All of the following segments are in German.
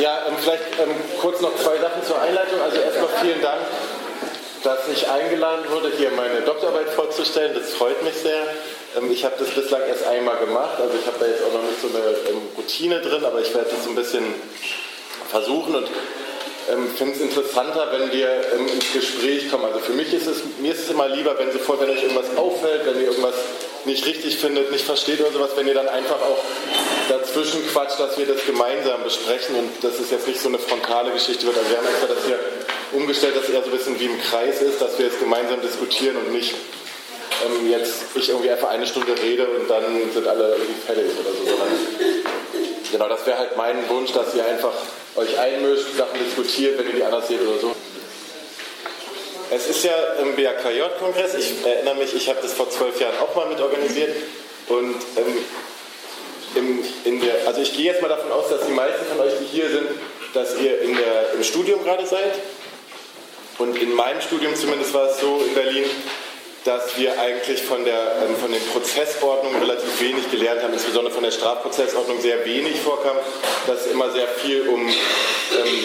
Ja, ähm, vielleicht ähm, kurz noch zwei Sachen zur Einleitung. Also erstmal vielen Dank, dass ich eingeladen wurde, hier meine Doktorarbeit vorzustellen. Das freut mich sehr. Ähm, ich habe das bislang erst einmal gemacht, also ich habe da jetzt auch noch nicht so eine ähm, Routine drin, aber ich werde das so ein bisschen versuchen und ähm, finde es interessanter, wenn wir ähm, ins Gespräch kommen. Also für mich ist es, mir ist es immer lieber, wenn sofort, wenn euch irgendwas auffällt, wenn ihr irgendwas nicht richtig findet, nicht versteht oder sowas, wenn ihr dann einfach auch dazwischen quatscht, dass wir das gemeinsam besprechen und das ist jetzt nicht so eine frontale Geschichte wird. Also wir haben extra das hier umgestellt, dass es eher so ein bisschen wie im Kreis ist, dass wir jetzt gemeinsam diskutieren und nicht ähm, jetzt ich irgendwie einfach eine Stunde rede und dann sind alle irgendwie fertig oder so, sondern genau, das wäre halt mein Wunsch, dass ihr einfach euch einmischt, Sachen diskutiert, wenn ihr die anders seht oder so. Es ist ja im BAKJ-Kongress, ich erinnere mich, ich habe das vor zwölf Jahren auch mal mit organisiert und ähm, im, in der, also ich gehe jetzt mal davon aus, dass die meisten von euch, die hier sind, dass ihr in der, im Studium gerade seid. Und in meinem Studium zumindest war es so in Berlin, dass wir eigentlich von, der, ähm, von den Prozessordnungen relativ wenig gelernt haben, insbesondere von der Strafprozessordnung sehr wenig vorkam, dass es immer sehr viel um ähm,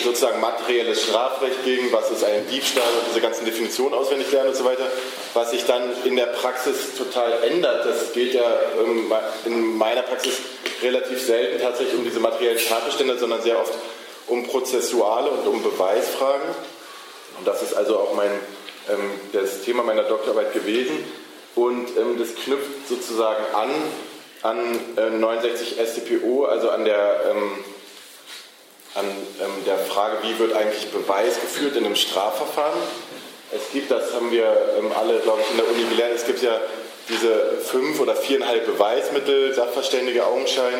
sozusagen materielles Strafrecht ging, was ist ein Diebstahl und diese ganzen Definitionen auswendig lernen und so weiter, was sich dann in der Praxis total ändert. Das geht ja ähm, in meiner Praxis relativ selten tatsächlich um diese materiellen Tatbestände, sondern sehr oft um prozessuale und um Beweisfragen. Und das ist also auch mein das Thema meiner Doktorarbeit gewesen. Und ähm, das knüpft sozusagen an an äh, 69 StPO, also an der, ähm, an ähm, der Frage, wie wird eigentlich Beweis geführt in einem Strafverfahren. Es gibt, das haben wir ähm, alle, glaube ich, in der Uni gelernt, es gibt ja diese fünf oder viereinhalb Beweismittel, Sachverständige, Augenschein,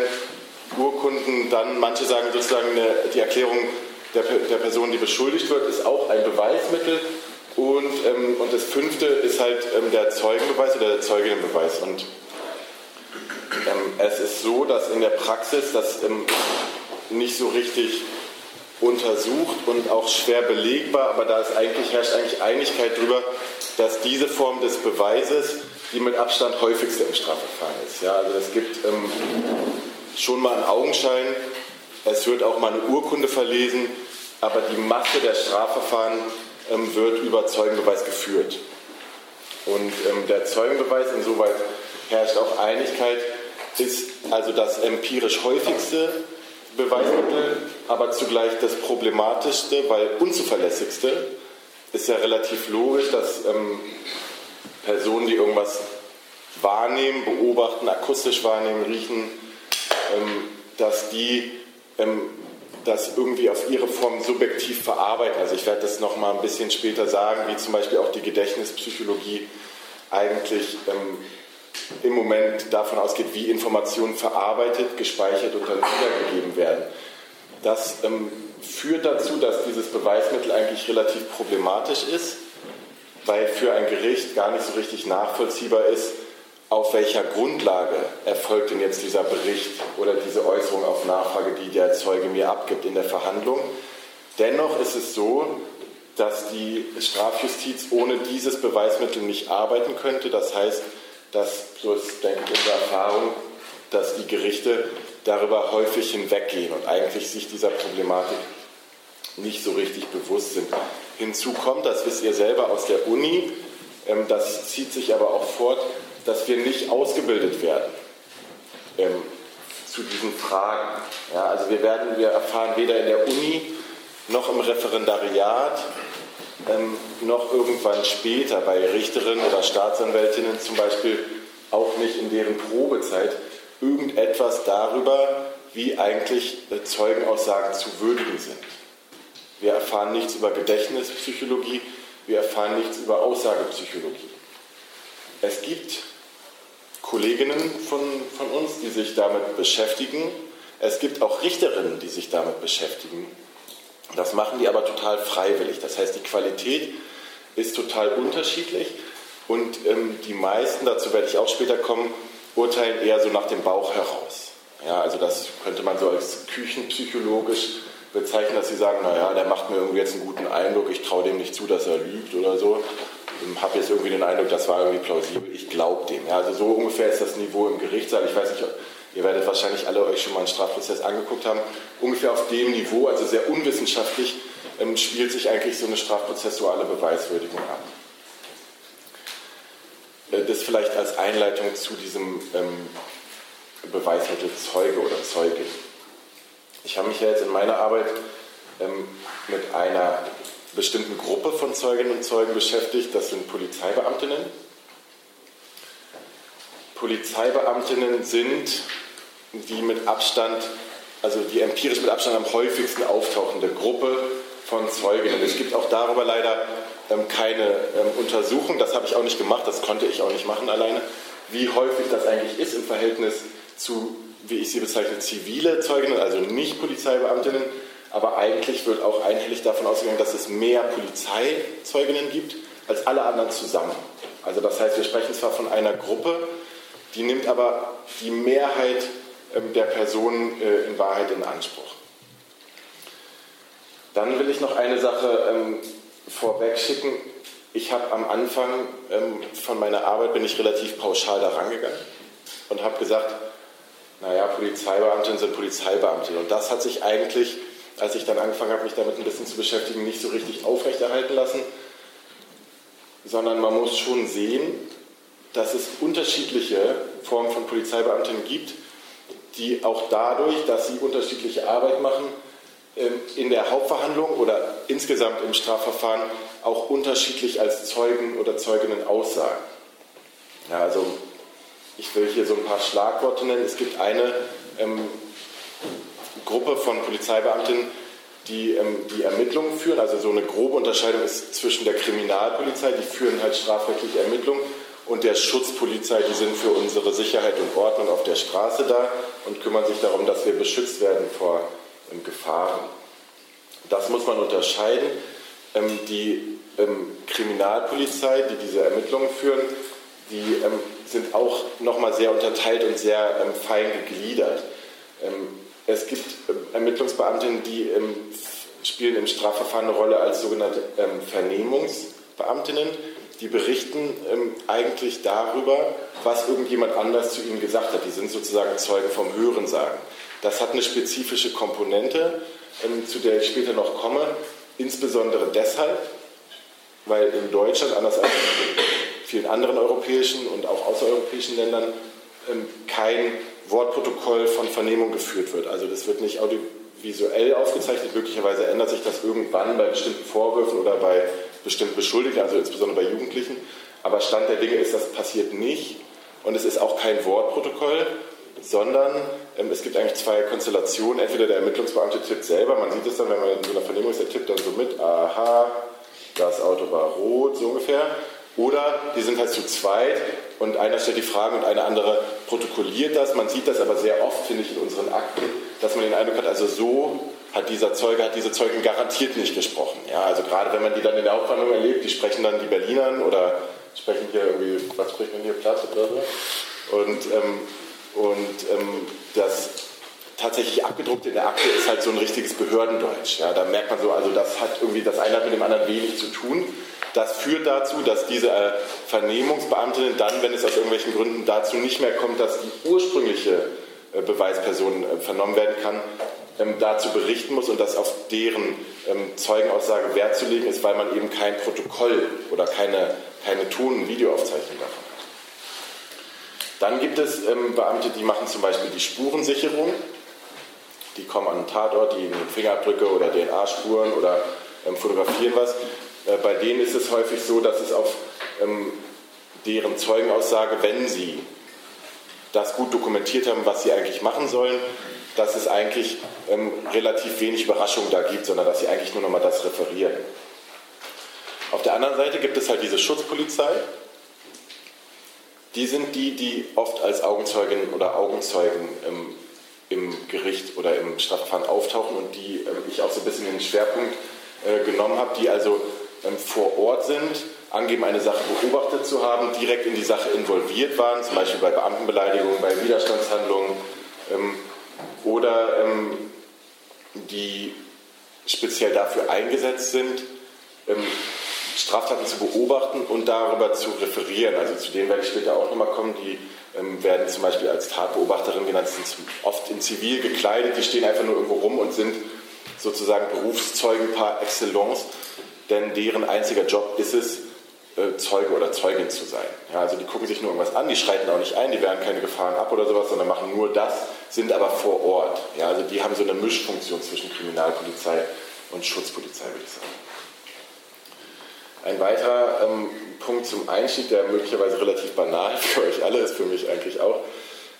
Urkunden, dann manche sagen sozusagen eine, die Erklärung der, der Person, die beschuldigt wird, ist auch ein Beweismittel. Und, ähm, und das fünfte ist halt ähm, der Zeugenbeweis oder der Zeuginnenbeweis. Und ähm, es ist so, dass in der Praxis das ähm, nicht so richtig untersucht und auch schwer belegbar, aber da ist eigentlich, herrscht eigentlich Einigkeit darüber, dass diese Form des Beweises die mit Abstand häufigste im Strafverfahren ist. Ja, also es gibt ähm, schon mal einen Augenschein, es wird auch mal eine Urkunde verlesen, aber die Masse der Strafverfahren ähm, wird über Zeugenbeweis geführt. Und ähm, der Zeugenbeweis, insoweit herrscht auch Einigkeit, ist also das empirisch häufigste Beweismittel, aber zugleich das problematischste, weil unzuverlässigste. Ist ja relativ logisch, dass ähm, Personen, die irgendwas wahrnehmen, beobachten, akustisch wahrnehmen, riechen, ähm, dass die ähm, das irgendwie auf ihre Form subjektiv verarbeiten. Also ich werde das noch mal ein bisschen später sagen, wie zum Beispiel auch die Gedächtnispsychologie eigentlich ähm, im Moment davon ausgeht, wie Informationen verarbeitet, gespeichert und dann wiedergegeben werden. Das ähm, führt dazu, dass dieses Beweismittel eigentlich relativ problematisch ist, weil für ein Gericht gar nicht so richtig nachvollziehbar ist, auf welcher Grundlage erfolgt denn jetzt dieser Bericht oder diese Äußerung auf Nachfrage, die der Zeuge mir abgibt in der Verhandlung. Dennoch ist es so, dass die Strafjustiz ohne dieses Beweismittel nicht arbeiten könnte. Das heißt, dass, so ist, denke unsere Erfahrung, dass die Gerichte darüber häufig hinweggehen und eigentlich sich dieser Problematik nicht so richtig bewusst sind. Hinzu kommt, das wisst ihr selber aus der Uni, ähm, das zieht sich aber auch fort, dass wir nicht ausgebildet werden ähm, zu diesen Fragen. Ja, also wir werden, wir erfahren weder in der Uni noch im Referendariat ähm, noch irgendwann später bei Richterinnen oder Staatsanwältinnen zum Beispiel auch nicht in deren Probezeit irgendetwas darüber, wie eigentlich äh, Zeugenaussagen zu würdigen sind. Wir erfahren nichts über Gedächtnispsychologie, wir erfahren nichts über Aussagepsychologie. Es gibt Kolleginnen von, von uns, die sich damit beschäftigen. Es gibt auch Richterinnen, die sich damit beschäftigen. Das machen die aber total freiwillig. Das heißt, die Qualität ist total unterschiedlich und ähm, die meisten, dazu werde ich auch später kommen, urteilen eher so nach dem Bauch heraus. Ja, also das könnte man so als küchenpsychologisch bezeichnen, dass sie sagen, naja, der macht mir irgendwie jetzt einen guten Eindruck, ich traue dem nicht zu, dass er lügt oder so habe jetzt irgendwie den Eindruck, das war irgendwie plausibel, ich glaube dem. Ja, also so ungefähr ist das Niveau im Gerichtssaal. Ich weiß nicht, ihr werdet wahrscheinlich alle euch schon mal einen Strafprozess angeguckt haben, ungefähr auf dem Niveau, also sehr unwissenschaftlich, ähm, spielt sich eigentlich so eine strafprozessuale Beweiswürdigung ab. Äh, das vielleicht als Einleitung zu diesem ähm, Beweismittel Zeuge oder Zeugin. Ich habe mich ja jetzt in meiner Arbeit ähm, mit einer bestimmten Gruppe von Zeuginnen und Zeugen beschäftigt. Das sind Polizeibeamtinnen. Polizeibeamtinnen sind die mit Abstand, also die empirisch mit Abstand am häufigsten auftauchende Gruppe von Zeuginnen. Es gibt auch darüber leider ähm, keine ähm, Untersuchung, das habe ich auch nicht gemacht, das konnte ich auch nicht machen alleine, wie häufig das eigentlich ist im Verhältnis zu, wie ich sie bezeichne, zivile Zeuginnen, also nicht Polizeibeamtinnen. Aber eigentlich wird auch einhellig davon ausgegangen, dass es mehr Polizeizeuginnen gibt als alle anderen zusammen. Also das heißt, wir sprechen zwar von einer Gruppe, die nimmt aber die Mehrheit ähm, der Personen äh, in Wahrheit in Anspruch. Dann will ich noch eine Sache ähm, vorweg schicken. Ich habe am Anfang ähm, von meiner Arbeit bin ich relativ pauschal da rangegangen und habe gesagt, naja, Polizeibeamtinnen sind Polizeibeamte. Und das hat sich eigentlich, als ich dann angefangen habe, mich damit ein bisschen zu beschäftigen, nicht so richtig aufrechterhalten lassen, sondern man muss schon sehen, dass es unterschiedliche Formen von Polizeibeamtinnen gibt, die auch dadurch, dass sie unterschiedliche Arbeit machen, ähm, in der Hauptverhandlung oder insgesamt im Strafverfahren auch unterschiedlich als Zeugen oder Zeuginnen aussagen. Ja, also ich will hier so ein paar Schlagworte nennen. Es gibt eine ähm, Gruppe von Polizeibeamtinnen, die ähm, die Ermittlungen führen. Also so eine grobe Unterscheidung ist zwischen der Kriminalpolizei, die führen halt strafrechtliche Ermittlungen, und der Schutzpolizei, die sind für unsere Sicherheit und Ordnung auf der Straße da und kümmern sich darum, dass wir beschützt werden vor ähm, Gefahren. Das muss man unterscheiden. Ähm, die ähm, Kriminalpolizei, die diese Ermittlungen führen, die ähm, sind auch nochmal sehr unterteilt und sehr ähm, fein gegliedert. Ähm, es gibt ähm, Ermittlungsbeamtinnen, die ähm, spielen im Strafverfahren eine Rolle als sogenannte ähm, Vernehmungsbeamtinnen. Die berichten eigentlich darüber, was irgendjemand anders zu ihnen gesagt hat. Die sind sozusagen Zeugen vom Hörensagen. Das hat eine spezifische Komponente, zu der ich später noch komme, insbesondere deshalb, weil in Deutschland, anders als vielen anderen europäischen und auch außereuropäischen Ländern ähm, kein Wortprotokoll von Vernehmung geführt wird. Also das wird nicht audiovisuell aufgezeichnet. Möglicherweise ändert sich das irgendwann bei bestimmten Vorwürfen oder bei bestimmten Beschuldigten, also insbesondere bei Jugendlichen. Aber Stand der Dinge ist, das passiert nicht. Und es ist auch kein Wortprotokoll, sondern ähm, es gibt eigentlich zwei Konstellationen. Entweder der Ermittlungsbeamte tippt selber, man sieht es dann, wenn man in so einer Vernehmung ist, der tippt dann so mit, aha, das Auto war rot, so ungefähr. Oder die sind halt zu zweit und einer stellt die Fragen und eine andere protokolliert das. Man sieht das aber sehr oft, finde ich, in unseren Akten, dass man den Eindruck hat, also so hat dieser Zeuge, hat diese Zeugin garantiert nicht gesprochen. Ja, also gerade wenn man die dann in der Hauptverhandlung erlebt, die sprechen dann die Berlinern oder sprechen hier irgendwie, was spricht man hier, Platz oder so. Und, ähm, und ähm, das tatsächlich abgedruckt in der Akte ist halt so ein richtiges Behördendeutsch. Ja, da merkt man so, also das hat irgendwie das eine hat mit dem anderen wenig zu tun. Das führt dazu, dass diese äh, Vernehmungsbeamtinnen dann, wenn es aus irgendwelchen Gründen dazu nicht mehr kommt, dass die ursprüngliche äh, Beweisperson äh, vernommen werden kann, ähm, dazu berichten muss und dass auf deren ähm, Zeugenaussage Wert zu legen ist, weil man eben kein Protokoll oder keine, keine Ton- und Videoaufzeichnung davon hat. Dann gibt es ähm, Beamte, die machen zum Beispiel die Spurensicherung. Die kommen an den Tatort, die nehmen Fingerabdrücke oder DNA-Spuren oder fotografieren was. Äh, bei denen ist es häufig so, dass es auf ähm, deren Zeugenaussage, wenn sie das gut dokumentiert haben, was sie eigentlich machen sollen, dass es eigentlich ähm, relativ wenig Überraschung da gibt, sondern dass sie eigentlich nur noch mal das referieren. Auf der anderen Seite gibt es halt diese Schutzpolizei. Die sind die, die oft als Augenzeuginnen oder Augenzeugen ähm, im Gericht oder im Strafverfahren auftauchen und die ähm, ich auch so ein bisschen den Schwerpunkt äh, genommen habe, die also vor Ort sind, angeben, eine Sache beobachtet zu haben, direkt in die Sache involviert waren, zum Beispiel bei Beamtenbeleidigungen, bei Widerstandshandlungen ähm, oder ähm, die speziell dafür eingesetzt sind, Straftaten zu beobachten und darüber zu referieren. Also zu denen werde ich später auch nochmal kommen. Die ähm, werden zum Beispiel als Tatbeobachterin genannt, sind oft in Zivil gekleidet, die stehen einfach nur irgendwo rum und sind sozusagen Berufszeugen par excellence, denn deren einziger Job ist es, äh, Zeuge oder Zeugin zu sein. Ja, also die gucken sich nur irgendwas an, die schreiten auch nicht ein, die wehren keine Gefahren ab oder sowas, sondern machen nur das, sind aber vor Ort. Ja, also die haben so eine Mischfunktion zwischen Kriminalpolizei und Schutzpolizei, würde ich sagen. Ein weiterer ähm, Punkt zum Einstieg, der möglicherweise relativ banal für euch alle ist, für mich eigentlich auch,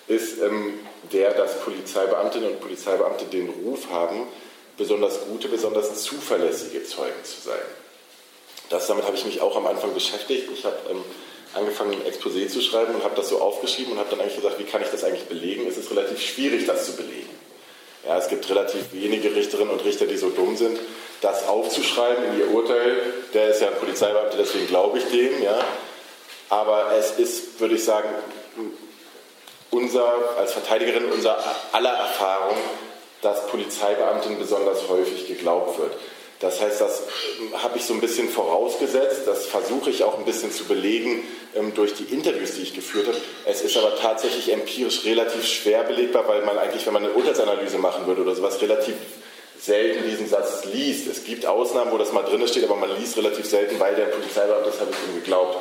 ist ähm, der, dass Polizeibeamtinnen und Polizeibeamte den Ruf haben, besonders gute, besonders zuverlässige Zeugen zu sein. Das, damit habe ich mich auch am Anfang beschäftigt. Ich habe ähm, angefangen, ein Exposé zu schreiben und habe das so aufgeschrieben und habe dann eigentlich gesagt, wie kann ich das eigentlich belegen? Es ist relativ schwierig, das zu belegen. Ja, es gibt relativ wenige Richterinnen und Richter, die so dumm sind, das aufzuschreiben in ihr Urteil. Der ist ja ein Polizeibeamter, deswegen glaube ich dem. Ja. Aber es ist, würde ich sagen, unser, als Verteidigerin unser aller Erfahrung, dass Polizeibeamten besonders häufig geglaubt wird. Das heißt, das ähm, habe ich so ein bisschen vorausgesetzt, das versuche ich auch ein bisschen zu belegen ähm, durch die Interviews, die ich geführt habe. Es ist aber tatsächlich empirisch relativ schwer belegbar, weil man eigentlich, wenn man eine Urteilsanalyse machen würde oder sowas, relativ selten diesen Satz liest. Es gibt Ausnahmen, wo das mal drin steht, aber man liest relativ selten, weil der Polizeibeamte, das habe ich ihm geglaubt.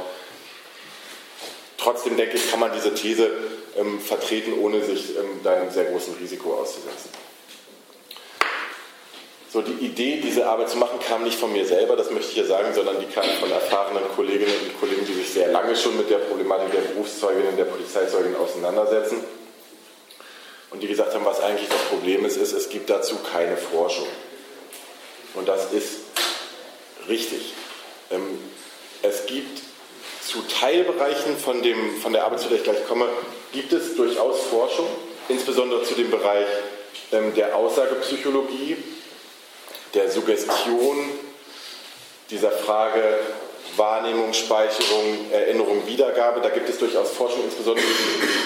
Trotzdem denke ich, kann man diese These ähm, vertreten, ohne sich ähm, einem sehr großen Risiko auszusetzen. So, die Idee, diese Arbeit zu machen, kam nicht von mir selber, das möchte ich hier sagen, sondern die kam von erfahrenen Kolleginnen und Kollegen, die sich sehr lange schon mit der Problematik der Berufszeuginnen, der Polizeizeugin auseinandersetzen. Und die gesagt haben, was eigentlich das Problem ist, ist, es gibt dazu keine Forschung. Und das ist richtig. Ähm, es gibt zu Teilbereichen von, dem, von der Arbeit, zu der ich gleich komme, gibt es durchaus Forschung, insbesondere zu dem Bereich ähm, der Aussagepsychologie, der Suggestion, dieser Frage Wahrnehmung, Speicherung, Erinnerung, Wiedergabe. Da gibt es durchaus Forschung, insbesondere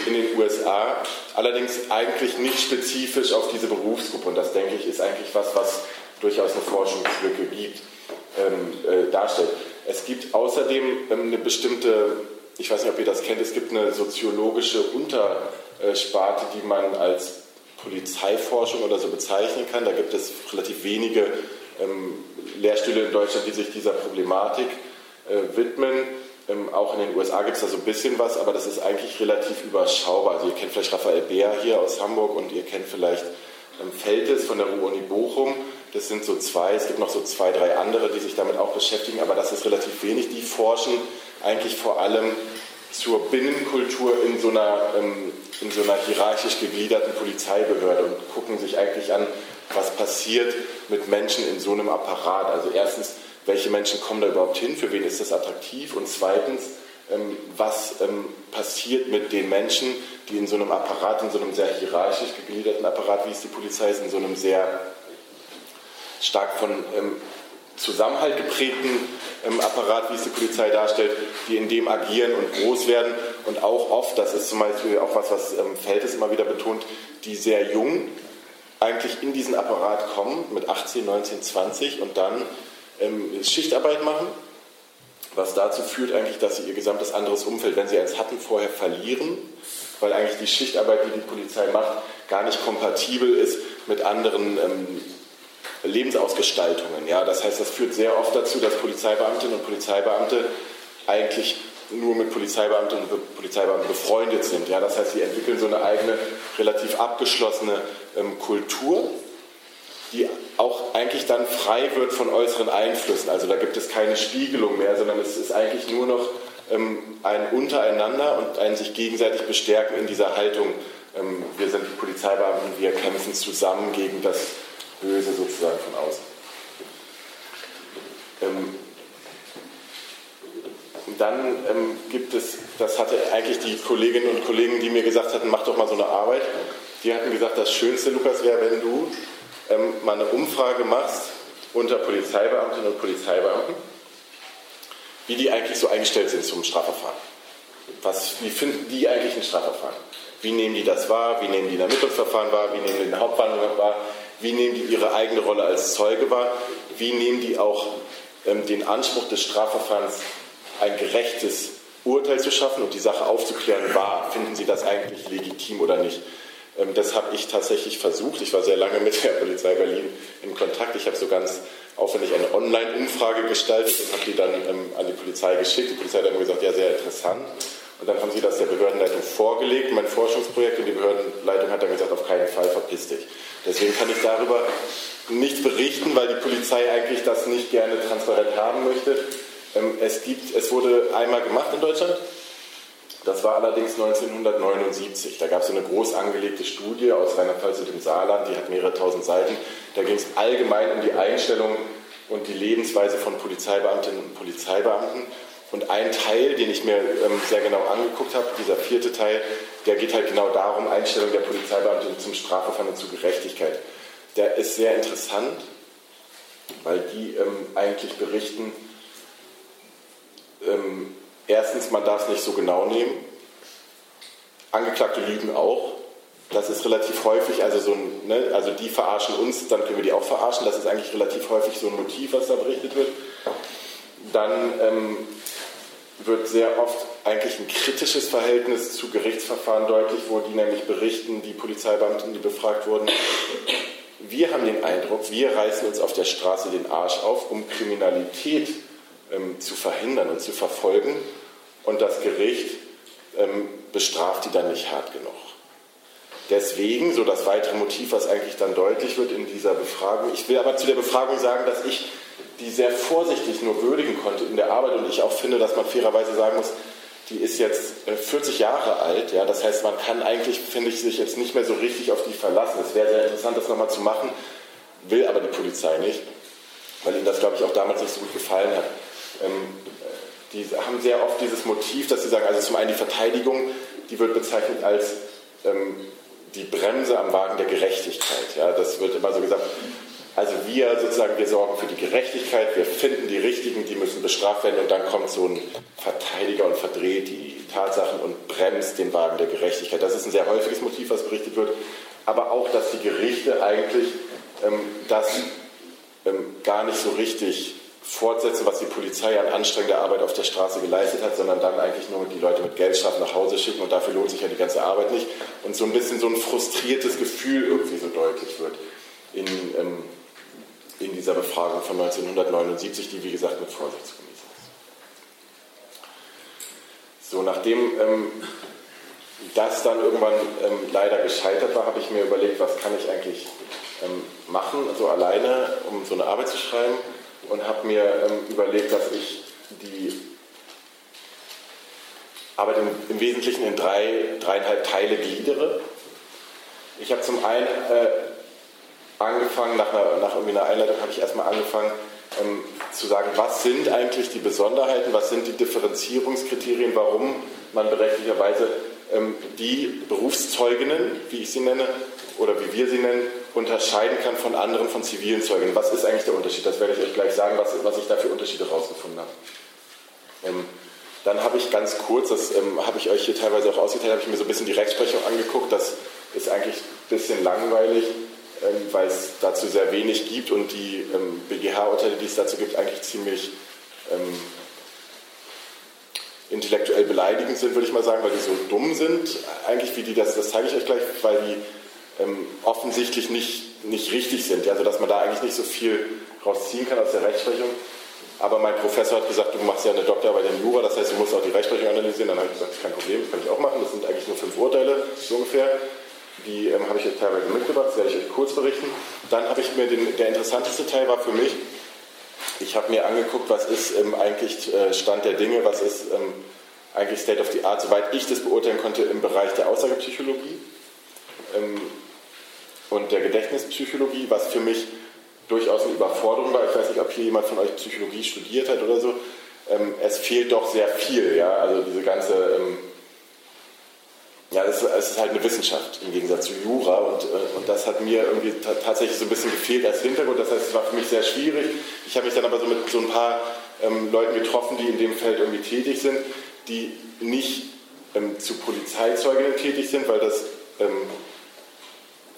in den USA, allerdings eigentlich nicht spezifisch auf diese Berufsgruppe. Und das, denke ich, ist eigentlich was, was durchaus eine Forschungslücke gibt, ähm, äh, darstellt. Es gibt außerdem ähm, eine bestimmte, ich weiß nicht, ob ihr das kennt, es gibt eine soziologische Untersparte, die man als Polizeiforschung oder so bezeichnen kann. Da gibt es relativ wenige ähm, Lehrstühle in Deutschland, die sich dieser Problematik äh, widmen. Ähm, auch in den USA gibt es da so ein bisschen was, aber das ist eigentlich relativ überschaubar. Also ihr kennt vielleicht Raphael Beer hier aus Hamburg und ihr kennt vielleicht ähm, Feltes von der Uni Bochum. Das sind so zwei, es gibt noch so zwei, drei andere, die sich damit auch beschäftigen, aber das ist relativ wenig. Die forschen eigentlich vor allem zur Binnenkultur in so einer, ähm, in so einer hierarchisch gegliederten Polizeibehörde und gucken sich eigentlich an, was passiert mit Menschen in so einem Apparat. Also erstens, welche Menschen kommen da überhaupt hin, für wen ist das attraktiv und zweitens, ähm, was ähm, passiert mit den Menschen, die in so einem Apparat, in so einem sehr hierarchisch gegliederten Apparat, wie es die Polizei ist, in so einem sehr stark von Zusammenhalt geprägten ähm, Apparat, wie es die Polizei darstellt, die in dem agieren und groß werden. Und auch oft, das ist zum Beispiel auch was, was ähm, Feltes immer wieder betont, die sehr jung eigentlich in diesen Apparat kommen, mit 18, 19, 20 und dann ähm, Schichtarbeit machen, was dazu führt eigentlich, dass sie ihr gesamtes anderes Umfeld, wenn sie eins hatten, vorher verlieren, weil eigentlich die Schichtarbeit, die die Polizei macht, gar nicht kompatibel ist mit anderen ähm, Lebensausgestaltungen. Ja? Das heißt, das führt sehr oft dazu, dass Polizeibeamtinnen und Polizeibeamte eigentlich nur mit Polizeibeamtinnen und Polizeibeamten befreundet sind. Ja? Das heißt, sie entwickeln so eine eigene, relativ abgeschlossene ähm, Kultur, die auch eigentlich dann frei wird von äußeren Einflüssen. Also da gibt es keine Spiegelung mehr, sondern es ist eigentlich nur noch ähm, ein Untereinander und ein sich gegenseitig bestärken in dieser Haltung. Ähm, wir sind die Polizeibeamten, wir kämpfen zusammen gegen das Böse sozusagen von außen. Ähm, dann ähm, gibt es, das hatte eigentlich die Kolleginnen und Kollegen, die mir gesagt hatten, mach doch mal so eine Arbeit, die hatten gesagt, das Schönste, Lukas, wäre, wenn du ähm, mal eine Umfrage machst unter Polizeibeamtinnen und Polizeibeamten, wie die eigentlich so eingestellt sind zum Strafverfahren. Was, wie finden die eigentlich ein Strafverfahren? Wie nehmen die das wahr? Wie nehmen die ein Ermittlungsverfahren wahr? Wie nehmen die eine Hauptverhandlung wahr? Wie nehmen die ihre eigene Rolle als Zeuge wahr? Wie nehmen die auch ähm, den Anspruch des Strafverfahrens, ein gerechtes Urteil zu schaffen und die Sache aufzuklären war. Finden Sie das eigentlich legitim oder nicht? Ähm, das habe ich tatsächlich versucht. Ich war sehr lange mit der Polizei Berlin in Kontakt. Ich habe so ganz aufwendig eine Online-Umfrage gestaltet und habe die dann ähm, an die Polizei geschickt. Die Polizei hat dann gesagt, ja, sehr interessant. Und dann haben sie das der Behördenleitung vorgelegt, mein Forschungsprojekt, und die Behördenleitung hat dann gesagt, auf dich. Deswegen kann ich darüber nichts berichten, weil die Polizei eigentlich das nicht gerne transparent haben möchte. Ähm, es, gibt, es wurde einmal gemacht in Deutschland, das war allerdings 1979. Da gab es eine groß angelegte Studie aus Rheinland-Pfalz und dem Saarland, die hat mehrere tausend Seiten. Da ging es allgemein um die Einstellung und die Lebensweise von Polizeibeamtinnen und Polizeibeamten. Und ein Teil, den ich mir ähm, sehr genau angeguckt habe, dieser vierte Teil, der geht halt genau darum, Einstellung der Polizeibeamtinnen zum Strafverfahren und zu Gerechtigkeit. Der ist sehr interessant, weil die ähm, eigentlich berichten, ähm, erstens, man darf es nicht so genau nehmen. Angeklagte lügen auch. Das ist relativ häufig, also, so ein, ne, also die verarschen uns, dann können wir die auch verarschen. Das ist eigentlich relativ häufig so ein Motiv, was da berichtet wird. Dann ähm, wird sehr oft eigentlich ein kritisches Verhältnis zu Gerichtsverfahren deutlich, wo die nämlich berichten, die Polizeibeamten, die befragt wurden, wir haben den Eindruck, wir reißen uns auf der Straße den Arsch auf, um Kriminalität ähm, zu verhindern und zu verfolgen. Und das Gericht ähm, bestraft die dann nicht hart genug. Deswegen, so das weitere Motiv, was eigentlich dann deutlich wird in dieser Befragung. Ich will aber zu der Befragung sagen, dass ich die sehr vorsichtig nur würdigen konnte in der Arbeit und ich auch finde, dass man fairerweise sagen muss, die ist jetzt 40 äh, Jahre alt. Ja, das heißt, man kann eigentlich, finde ich, sich jetzt nicht mehr so richtig auf die verlassen. Es wäre sehr interessant, das nochmal zu machen, will aber die Polizei nicht, weil ihnen das, glaube ich, auch damals nicht so gut gefallen hat. Ähm, die haben sehr oft dieses Motiv, dass sie sagen, also zum einen die Verteidigung, die wird bezeichnet als ähm, die Bremse am Wagen der Gerechtigkeit. Ja, das wird immer so gesagt, also wir sozusagen, wir sorgen für die Gerechtigkeit, wir finden die Richtigen, die müssen bestraft werden und dann kommt so ein Verteidiger und verdreht die Tatsachen und bremst den Wagen der Gerechtigkeit. Das ist ein sehr häufiges Motiv, was berichtet wird. Aber auch, dass die Gerichte eigentlich ähm, das ähm, gar nicht so richtig fortsetzen, was die Polizei an anstrengender Arbeit auf der Straße geleistet hat, sondern dann eigentlich nur die Leute mit Geldstrafen nach Hause schicken und dafür lohnt sich ja die ganze Arbeit nicht. Und so ein bisschen so ein frustriertes Gefühl irgendwie so deutlich wird in, ähm, in dieser Befragung von 1979, die wie gesagt mit Vorsicht zu genießen ist. So, nachdem ähm, das dann irgendwann ähm, leider gescheitert war, habe ich mir überlegt, was kann ich eigentlich ähm, machen, so alleine, um so eine Arbeit zu schreiben und habe mir ähm, überlegt, dass ich die Arbeit im, im, Wesentlichen in drei, dreieinhalb Teile gliedere. Ich habe zum einen äh, angefangen, nach, einer, nach irgendwie einer Einleitung habe ich erstmal angefangen ähm, zu sagen, was sind eigentlich die Besonderheiten, was sind die Differenzierungskriterien, warum man berechtigterweise ähm, die Berufszeuginnen, wie ich sie nenne, oder wie wir sie nennen, unterscheiden kann von anderen, von zivilen Zeugen. Was ist eigentlich der Unterschied? Das werde ich euch gleich sagen, was, was ich da für Unterschiede herausgefunden habe. Ähm, dann habe ich ganz kurz, das ähm, habe ich euch hier teilweise auch ausgeteilt, habe ich mir so ein bisschen die Rechtsprechung angeguckt. Das ist eigentlich ein bisschen langweilig, ähm, weil es dazu sehr wenig gibt und die ähm, BGH-Urteile, die es dazu gibt, eigentlich ziemlich ähm, intellektuell beleidigend sind, würde ich mal sagen, weil die so dumm sind. Eigentlich wie die, das, das zeige ich euch gleich, weil die ähm, offensichtlich nicht, nicht richtig sind. Also dass man da eigentlich nicht so viel rausziehen kann aus der Rechtsprechung. Aber mein Professor hat gesagt, du machst ja eine Doktorarbeit in Jura, das heißt, du musst auch die Rechtsprechung analysieren. Dann habe ich gesagt, kein Problem, das kann ich auch machen. Das sind eigentlich nur fünf Urteile, so ungefähr. Die ähm, habe ich euch teilweise mitgebracht, das werde ich euch kurz berichten. Dann habe ich mir den, der interessanteste Teil war für mich, ich habe mir angeguckt, was ist ähm, eigentlich äh, Stand der Dinge, was ist ähm, eigentlich State of the Art, soweit ich das beurteilen konnte, im Bereich der Aussagepsychologie. Ähm, und der Gedächtnispsychologie, was für mich durchaus eine Überforderung war. Ich weiß nicht, ob hier jemand von euch Psychologie studiert hat oder so. Ähm, es fehlt doch sehr viel, ja, also diese ganze, ähm, ja, es, es, ist halt eine Wissenschaft im Gegensatz zu Jura und, äh, und das hat mir irgendwie tatsächlich so ein bisschen gefehlt als Hintergrund. Das heißt, es war für mich sehr schwierig. Ich habe mich dann aber so mit so ein paar ähm, Leuten getroffen, die in dem Feld irgendwie tätig sind, die nicht ähm, zu Polizeizeuginnen tätig sind, weil das ähm,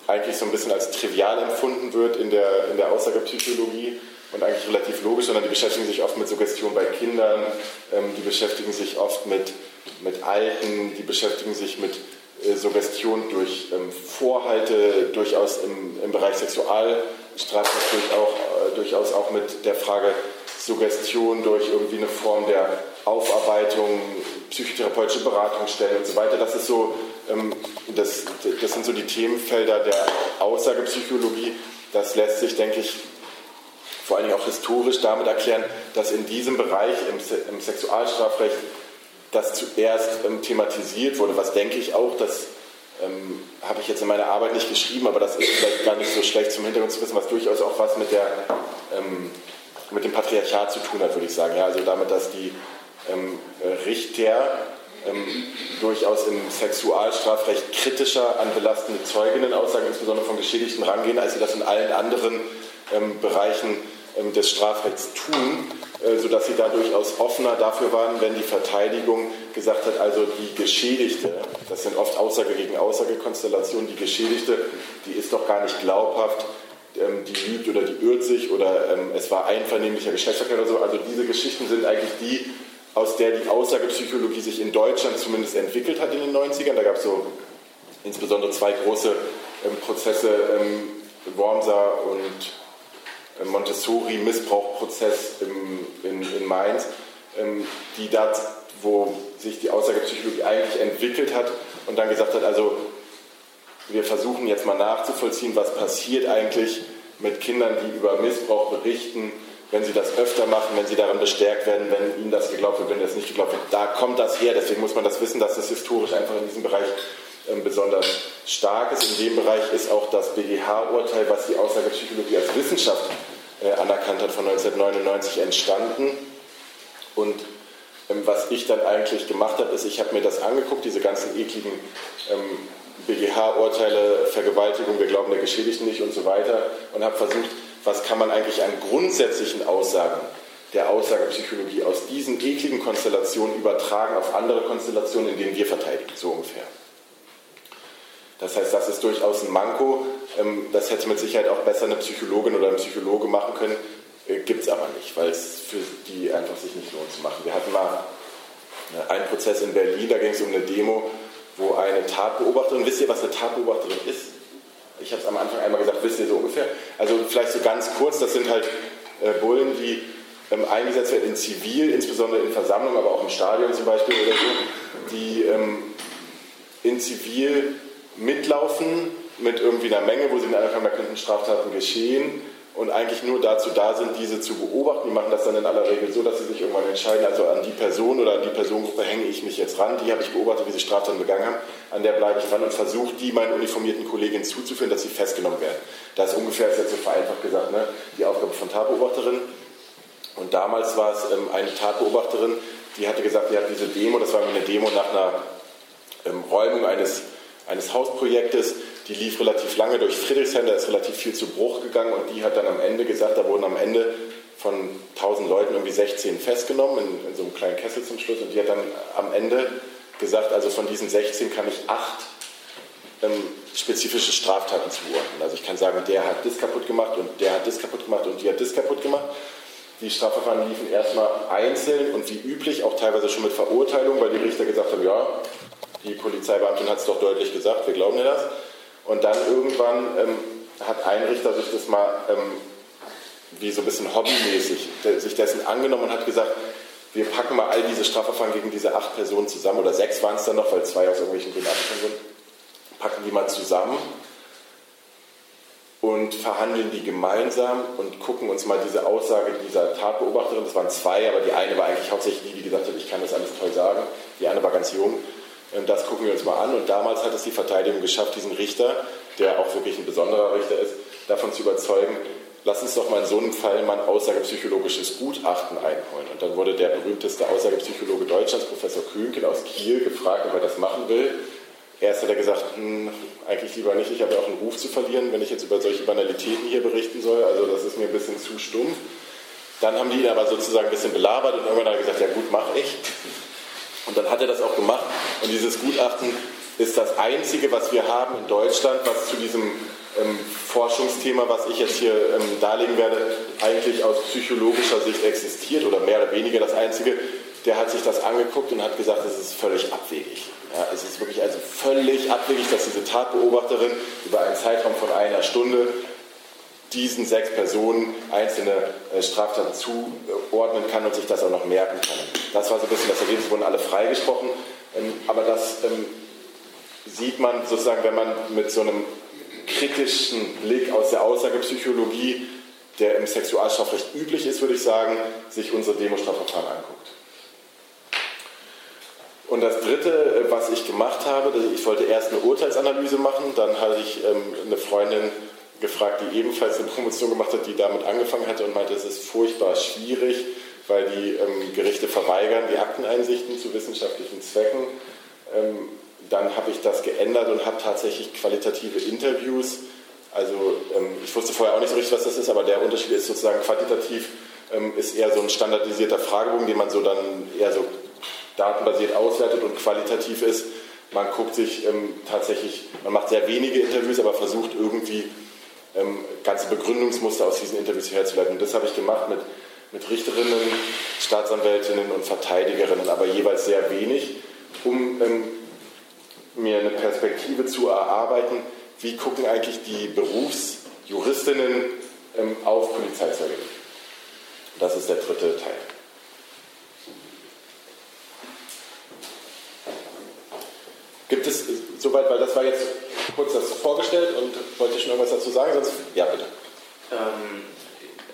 eigentlich so ein bisschen als trivial empfunden wird in der, in der Aussagepsychologie. und eigentlich relativ logisch, sondern die beschäftigen sich oft mit Suggestion bei Kindern, ähm, die beschäftigen sich oft mit, mit Alten, die beschäftigen sich mit äh, Suggestion durch ähm, Vorhalte, durchaus im, im Bereich Sexualstrafrecht durchaus, äh, durchaus auch mit der Frage Suggestion durch irgendwie eine Form der Aufarbeitung, psychotherapeutische Beratungsstellen und so weiter. Das ist so, ähm, das, das sind so die Themenfelder der Aussagepsychologie. Das lässt sich, denke ich, vor allen Dingen auch historisch damit erklären, dass in diesem Bereich im, im Sexualstrafrecht das zuerst ähm, thematisiert wurde, was denke ich auch, das ähm, habe ich jetzt in meiner Arbeit nicht geschrieben, aber das ist vielleicht gar nicht so schlecht zum Hintergrund zu wissen, was durchaus auch was mit, der, ähm, mit dem Patriarchat zu tun hat, würde ich sagen. Ja, also damit, dass die ähm, Richter ähm, durchaus im Sexualstrafrecht kritischer an belastende Zeuginnenaussagen, insbesondere von Geschädigten, rangehen, als sie das in allen anderen ähm, Bereichen des Strafrechts tun, äh, sodass sie da durchaus offener dafür waren, wenn die Verteidigung gesagt hat, also die Geschädigte, das sind oft Aussage gegen Aussagekonstellationen, die Geschädigte, die ist doch gar nicht glaubhaft, ähm, die lügt oder die irrt sich oder es war einvernehmlicher Geschlechtsverkehr oder so. Also diese Geschichten sind eigentlich die, aus der die Aussagepsychologie sich in Deutschland zumindest entwickelt hat in den 90ern. Da gab es so insbesondere zwei große Prozesse, Wormser und Montessori-Missbrauchprozess in, in, Mainz, ähm, die da, wo sich die Aussagepsychologie eigentlich entwickelt hat und dann gesagt hat, also wir versuchen jetzt mal nachzuvollziehen, was passiert eigentlich mit Kindern, die über Missbrauch berichten, wenn sie das öfter machen, wenn sie daran bestärkt werden, wenn ihnen das geglaubt wird, wenn das nicht geglaubt wird. Da kommt das her, deswegen muss man das wissen, dass das historisch einfach in diesem Bereich besonders stark ist. In dem Bereich ist auch das BGH-Urteil, was die Aussagepsychologie als Wissenschaft äh, anerkannt hat, von 1999 entstanden. Und ähm, was ich dann eigentlich gemacht habe, ist, ich habe mir das angeguckt, diese ganzen ekligen ähm, BGH-Urteile, Vergewaltigung, wir glauben der Geschädigten nicht und so weiter und habe versucht, was kann man eigentlich an grundsätzlichen Aussagen der Aussagepsychologie aus diesen ekligen Konstellationen übertragen auf andere Konstellationen, in denen wir verteidigen, so ungefähr. Das heißt, das ist durchaus ein Manko. Ähm, das hätte mit Sicherheit auch besser eine Psychologin oder ein Psychologe machen können. Äh, Gibt es aber nicht, weil es für die einfach sich nicht lohnt zu machen. Wir hatten mal äh, einen Prozess in Berlin, da ging es um eine Demo, wo eine Tatbeobachterin, wisst ihr, was eine Tatbeobachterin ist? Ich habe es am Anfang einmal gesagt, wisst ihr so ungefähr? Also vielleicht so ganz kurz, das sind halt äh, Bullen, die ähm, eingesetzt werden in Zivil, insbesondere in Versammlungen, aber auch im Stadion zum Beispiel oder so, die ähm, in Zivil mitlaufen mit irgendwie einer Menge, wo sie in einer Kammer könnten Straftaten geschehen und eigentlich nur dazu da sind, diese zu beobachten. Die machen das dann in aller Regel so, dass sie sich irgendwann entscheiden, also an die Person oder an die Personengruppe hänge ich mich jetzt ran, die habe ich beobachtet, wie sie Straftaten begangen haben, an der bleibe ich dran und versuche die meinen uniformierten Kolleginnen zuzuführen, dass sie festgenommen werden. Das ist ungefähr, ist jetzt so vereinfacht gesagt, ne, die Aufgabe von Tatbeobachterin. Und damals war es ähm, eine Tatbeobachterin, die hatte gesagt, die hat diese Demo, das war eine Demo nach einer ähm, Räumung eines eines Hausprojektes, die lief relativ lange durch Friedrichshain, da ist relativ viel zu Bruch gegangen und die hat dann am Ende gesagt, da wurden am Ende von 1000 Leuten irgendwie 16 festgenommen, in, in so einem kleinen Kessel zum Schluss und die hat dann am Ende gesagt, also von diesen 16 kann ich acht ähm, spezifische Straftaten zuordnen. Also ich kann sagen, der hat das kaputt gemacht und der hat das kaputt gemacht und die hat das kaputt gemacht. Die Strafverfahren liefen erstmal einzeln und wie üblich auch teilweise schon mit Verurteilung, weil die Richter gesagt haben, ja, die Polizeibeamtin hat es doch deutlich gesagt, wir glauben dir das. Und dann irgendwann ähm, hat ein Richter sich das mal ähm, wie so ein bisschen hobbymäßig sich dessen angenommen und hat gesagt, wir packen mal all diese Strafverfahren gegen diese acht Personen zusammen, oder sechs waren es dann noch, weil zwei aus irgendwelchen Gründen sind, packen die mal zusammen und verhandeln die gemeinsam und gucken uns mal diese Aussage dieser Tatbeobachterin, das waren zwei, aber die eine war eigentlich hauptsächlich die, die gesagt hat, ich kann das alles toll sagen, die eine war ganz jung, das gucken wir uns mal an. Und damals hat es die Verteidigung geschafft, diesen Richter, der auch wirklich ein besonderer Richter ist, davon zu überzeugen, lass uns doch mal in so einem Fall mal ein aussagepsychologisches Gutachten einholen. Und dann wurde der berühmteste Aussagepsychologe Deutschlands, Professor Kühnken aus Kiel, gefragt, ob er das machen will. Erst hat er gesagt, hm, eigentlich lieber nicht, ich habe ja auch einen Ruf zu verlieren, wenn ich jetzt über solche Banalitäten hier berichten soll. Also das ist mir ein bisschen zu stumpf. Dann haben die ihn aber sozusagen ein bisschen belabert und irgendwann hat er gesagt, ja gut, mach ich. Und dann hat er das auch gemacht. Und dieses Gutachten ist das einzige, was wir haben in Deutschland, was zu diesem ähm, Forschungsthema, was ich jetzt hier ähm, darlegen werde, eigentlich aus psychologischer Sicht existiert oder mehr oder weniger das einzige, der hat sich das angeguckt und hat gesagt, es ist völlig abwegig. Ja, es ist wirklich also völlig abwegig, dass diese Tatbeobachterin über einen Zeitraum von einer Stunde diesen sechs Personen einzelne äh, Straftaten zuordnen kann und sich das auch noch merken kann. Das war so ein bisschen das Ergebnis, wurden alle freigesprochen. Ähm, aber das ähm, sieht man sozusagen, wenn man mit so einem kritischen Blick aus der Aussagepsychologie, der im Sexualstrafrecht üblich ist, würde ich sagen, sich unsere Demostrafverfahren anguckt. Und das Dritte, äh, was ich gemacht habe, ich wollte erst eine Urteilsanalyse machen, dann hatte ich ähm, eine Freundin gefragt, die ebenfalls eine Promotion gemacht hat, die damit angefangen hatte und meinte, es ist furchtbar schwierig, weil die ähm, Gerichte verweigern die Akteneinsichten zu wissenschaftlichen Zwecken. Ähm, dann habe ich das geändert und habe tatsächlich qualitative Interviews. Also ähm, ich wusste vorher auch nicht so richtig, was das ist, aber der Unterschied ist sozusagen quantitativ ähm, ist eher so ein standardisierter Fragebogen, den man so dann eher so datenbasiert auswertet und qualitativ ist. Man guckt sich ähm, tatsächlich, man macht sehr wenige Interviews, aber versucht irgendwie ähm, ganze Begründungsmuster aus diesen Interviews herzuleiten. Und das habe ich gemacht mit, mit Richterinnen, Staatsanwältinnen und Verteidigerinnen, aber jeweils sehr wenig, um ähm, mir eine Perspektive zu erarbeiten, wie gucken eigentlich die Berufsjuristinnen ähm, auf Polizeizeuge. Das ist der dritte Teil. Gibt es soweit, weil das war jetzt kurz das vorgestellt und wollte schon irgendwas dazu sagen, sonst ja bitte. Ähm,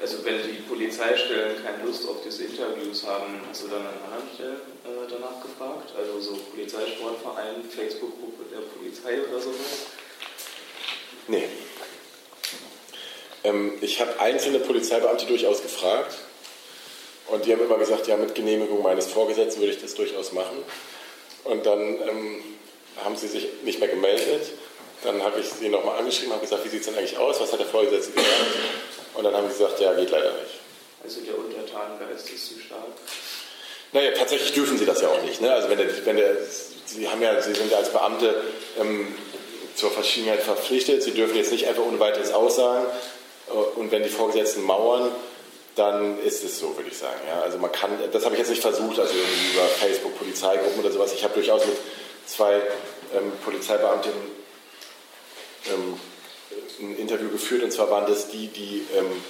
also wenn die Polizeistellen keine Lust auf diese Interviews haben, hast du dann an anderen Stellen äh, danach gefragt? Also so Polizeisportverein, Facebook-Gruppe der Polizei oder sowas? Nee. Ähm, ich habe einzelne Polizeibeamte durchaus gefragt und die haben immer gesagt, ja, mit Genehmigung meines Vorgesetzten würde ich das durchaus machen. Und dann ähm, haben sie sich nicht mehr gemeldet. Dann habe ich sie nochmal angeschrieben, habe gesagt, wie sieht es denn eigentlich aus? Was hat der Vorgesetzte gesagt? Und dann haben sie gesagt, ja, geht leider nicht. Also der Untertanengeist ist zu stark. Naja, tatsächlich dürfen sie das ja auch nicht. Ne? Also wenn der, wenn der, sie haben ja, sie sind ja als Beamte ähm, zur Verschwiegenheit verpflichtet. Sie dürfen jetzt nicht einfach ohne weiteres aussagen. Äh, und wenn die Vorgesetzten mauern, dann ist es so, würde ich sagen. Ja? Also man kann, das habe ich jetzt nicht versucht, also über Facebook, Polizeigruppen oder sowas. Ich habe durchaus mit zwei ähm, Polizeibeamtinnen ähm, ein Interview geführt, und zwar waren das die, die ähm,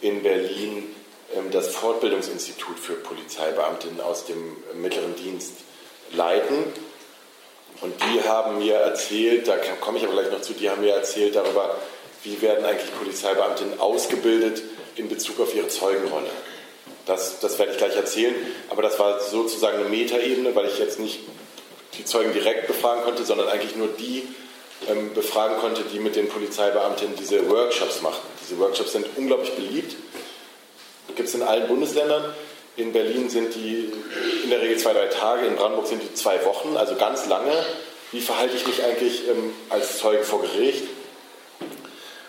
in Berlin ähm, das Fortbildungsinstitut für Polizeibeamtinnen aus dem mittleren Dienst leiten. Und die haben mir erzählt, da komme ich aber gleich noch zu, die haben mir erzählt darüber, wie werden eigentlich Polizeibeamtinnen ausgebildet in Bezug auf ihre Zeugenrolle. Das, das werde ich gleich erzählen, aber das war sozusagen eine Metaebene, weil ich jetzt nicht die Zeugen direkt befragen konnte, sondern eigentlich nur die ähm, befragen konnte, die mit den Polizeibeamtinnen diese Workshops machen. Diese Workshops sind unglaublich beliebt. Gibt es in allen Bundesländern. In Berlin sind die in der Regel zwei, drei Tage, in Brandenburg sind die zwei Wochen, also ganz lange. Wie verhalte ich mich eigentlich ähm, als Zeuge vor Gericht?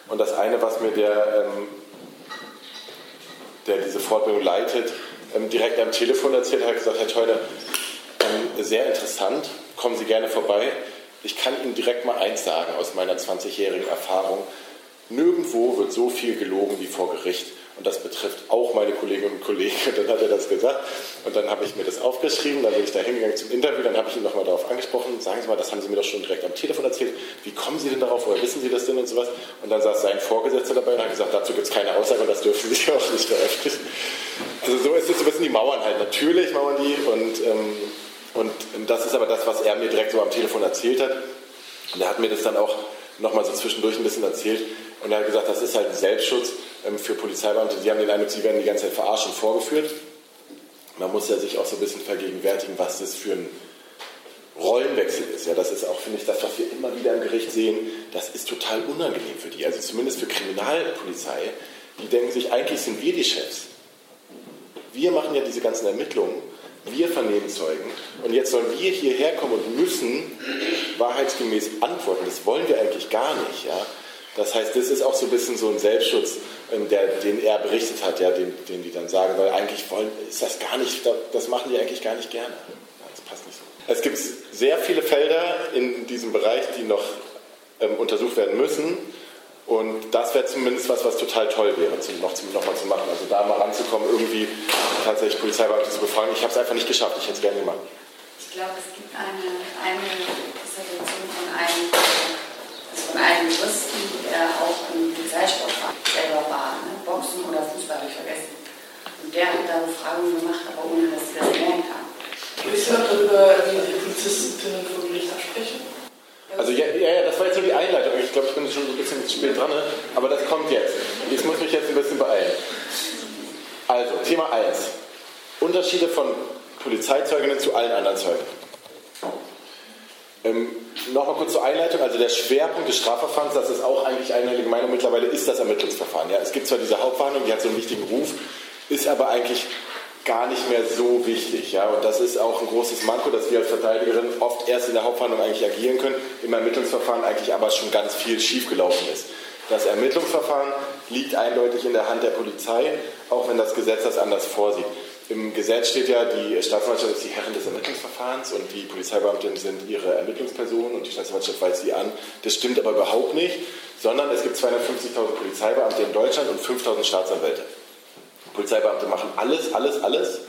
Und das eine, was mir der, ähm, der diese Fortbildung leitet, ähm, direkt am Telefon erzählt hat, gesagt, Herr Teuner, sehr interessant, kommen Sie gerne vorbei. Ich kann Ihnen direkt mal eins sagen aus meiner 20-jährigen Erfahrung. Nirgendwo wird so viel gelogen wie vor Gericht. Und das betrifft auch meine Kolleginnen und Kollegen. Und dann hat er das gesagt. Und dann habe ich mir das aufgeschrieben. Dann bin ich da hingegangen zum Interview. Dann habe ich ihn nochmal darauf angesprochen. Sagen Sie mal, das haben Sie mir doch schon direkt am Telefon erzählt. Wie kommen Sie denn darauf? Woher wissen Sie das denn und sowas? Und dann saß sein Vorgesetzter dabei und hat gesagt, dazu gibt es keine Aussage und das dürfen Sie auch nicht veröffentlichen. Also so ist es so ein bisschen die Mauern halt. Natürlich mauern die und ähm, und das ist aber das, was er mir direkt so am Telefon erzählt hat. Und er hat mir das dann auch nochmal so zwischendurch ein bisschen erzählt. Und er hat gesagt, das ist halt ein Selbstschutz ähm, für Polizeibeamte. Die haben den Eindruck, sie werden die ganze Zeit verarscht und vorgeführt. Man muss ja sich auch so ein bisschen vergegenwärtigen, was das für ein Rollenwechsel ist. Ja, das ist auch, finde ich, das, was wir immer wieder im Gericht sehen. Das ist total unangenehm für die. Also zumindest für Kriminalpolizei. Die denken sich, eigentlich sind wir die Chefs. Wir machen ja diese ganzen Ermittlungen wir vernehmen Zeugen und jetzt sollen wir hierher kommen und müssen wahrheitsgemäß antworten. Das wollen wir eigentlich gar nicht. Ja? Das heißt, das ist auch so ein bisschen so ein Selbstschutz, ähm, der, den er berichtet hat, ja, den, den die dann sagen, weil eigentlich wollen, ist das gar nicht, das machen die eigentlich gar nicht gerne. Das passt nicht so. Es gibt sehr viele Felder in diesem Bereich, die noch ähm, untersucht werden müssen. Und das wäre zumindest was, was total toll wäre, noch, noch mal zu machen. Also da mal ranzukommen, irgendwie tatsächlich Polizeibeamte zu befragen. Ich habe es einfach nicht geschafft. Ich hätte es gerne gemacht. Ich glaube, es gibt eine, eine Dissertation von einem, also von einem Juristen, der auch im Polizeisportverein selber war, ne? Boxen oder Fußball, habe ich vergessen. Und der hat da Befragungen gemacht, aber ohne dass sie das lernen kann. Willst du darüber, wie die Polizistinnen vor Gericht absprechen? Also ja, ja, das war jetzt nur die Einleitung. Ich glaube, ich bin schon so ein bisschen spät dran, ne? aber das kommt jetzt. Ich muss mich jetzt ein bisschen beeilen. Also, Thema 1. Unterschiede von Polizeizeuginnen zu allen anderen Zeugen. Ähm, Nochmal kurz zur Einleitung. Also der Schwerpunkt des Strafverfahrens, das ist auch eigentlich einhellige Meinung mittlerweile, ist das Ermittlungsverfahren. Ja, es gibt zwar diese Hauptverhandlung, die hat so einen wichtigen Ruf, ist aber eigentlich gar nicht mehr so wichtig. Ja? Und das ist auch ein großes Manko, dass wir als Verteidigerin oft erst in der Hauptverhandlung eigentlich agieren können, im Ermittlungsverfahren eigentlich aber schon ganz viel schiefgelaufen ist. Das Ermittlungsverfahren liegt eindeutig in der Hand der Polizei, auch wenn das Gesetz das anders vorsieht. Im Gesetz steht ja, die Staatsanwaltschaft ist die Herrin des Ermittlungsverfahrens und die Polizeibeamtinnen sind ihre Ermittlungspersonen und die Staatsanwaltschaft weist sie an. Das stimmt aber überhaupt nicht, sondern es gibt 250.000 Polizeibeamte in Deutschland und 5.000 Staatsanwälte. Polizeibeamte machen alles, alles, alles.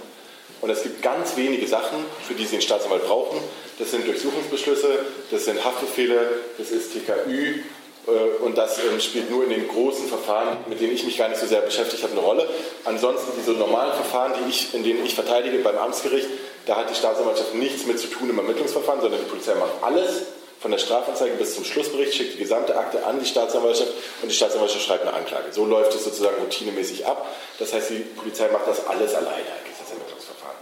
Und es gibt ganz wenige Sachen, für die sie einen Staatsanwalt brauchen. Das sind Durchsuchungsbeschlüsse, das sind Haftbefehle, das ist TKÜ. Äh, und das ähm, spielt nur in den großen Verfahren, mit denen ich mich gar nicht so sehr beschäftigt habe, eine Rolle. Ansonsten diese normalen Verfahren, die ich, in denen ich verteidige beim Amtsgericht, da hat die Staatsanwaltschaft nichts mit zu tun im Ermittlungsverfahren, sondern die Polizei macht alles von der Strafanzeige bis zum Schlussbericht, schickt die gesamte Akte an die Staatsanwaltschaft und die Staatsanwaltschaft schreibt eine Anklage. So läuft es sozusagen routinemäßig ab. Das heißt, die Polizei macht das alles alleine eigentlich, das Ermittlungsverfahren.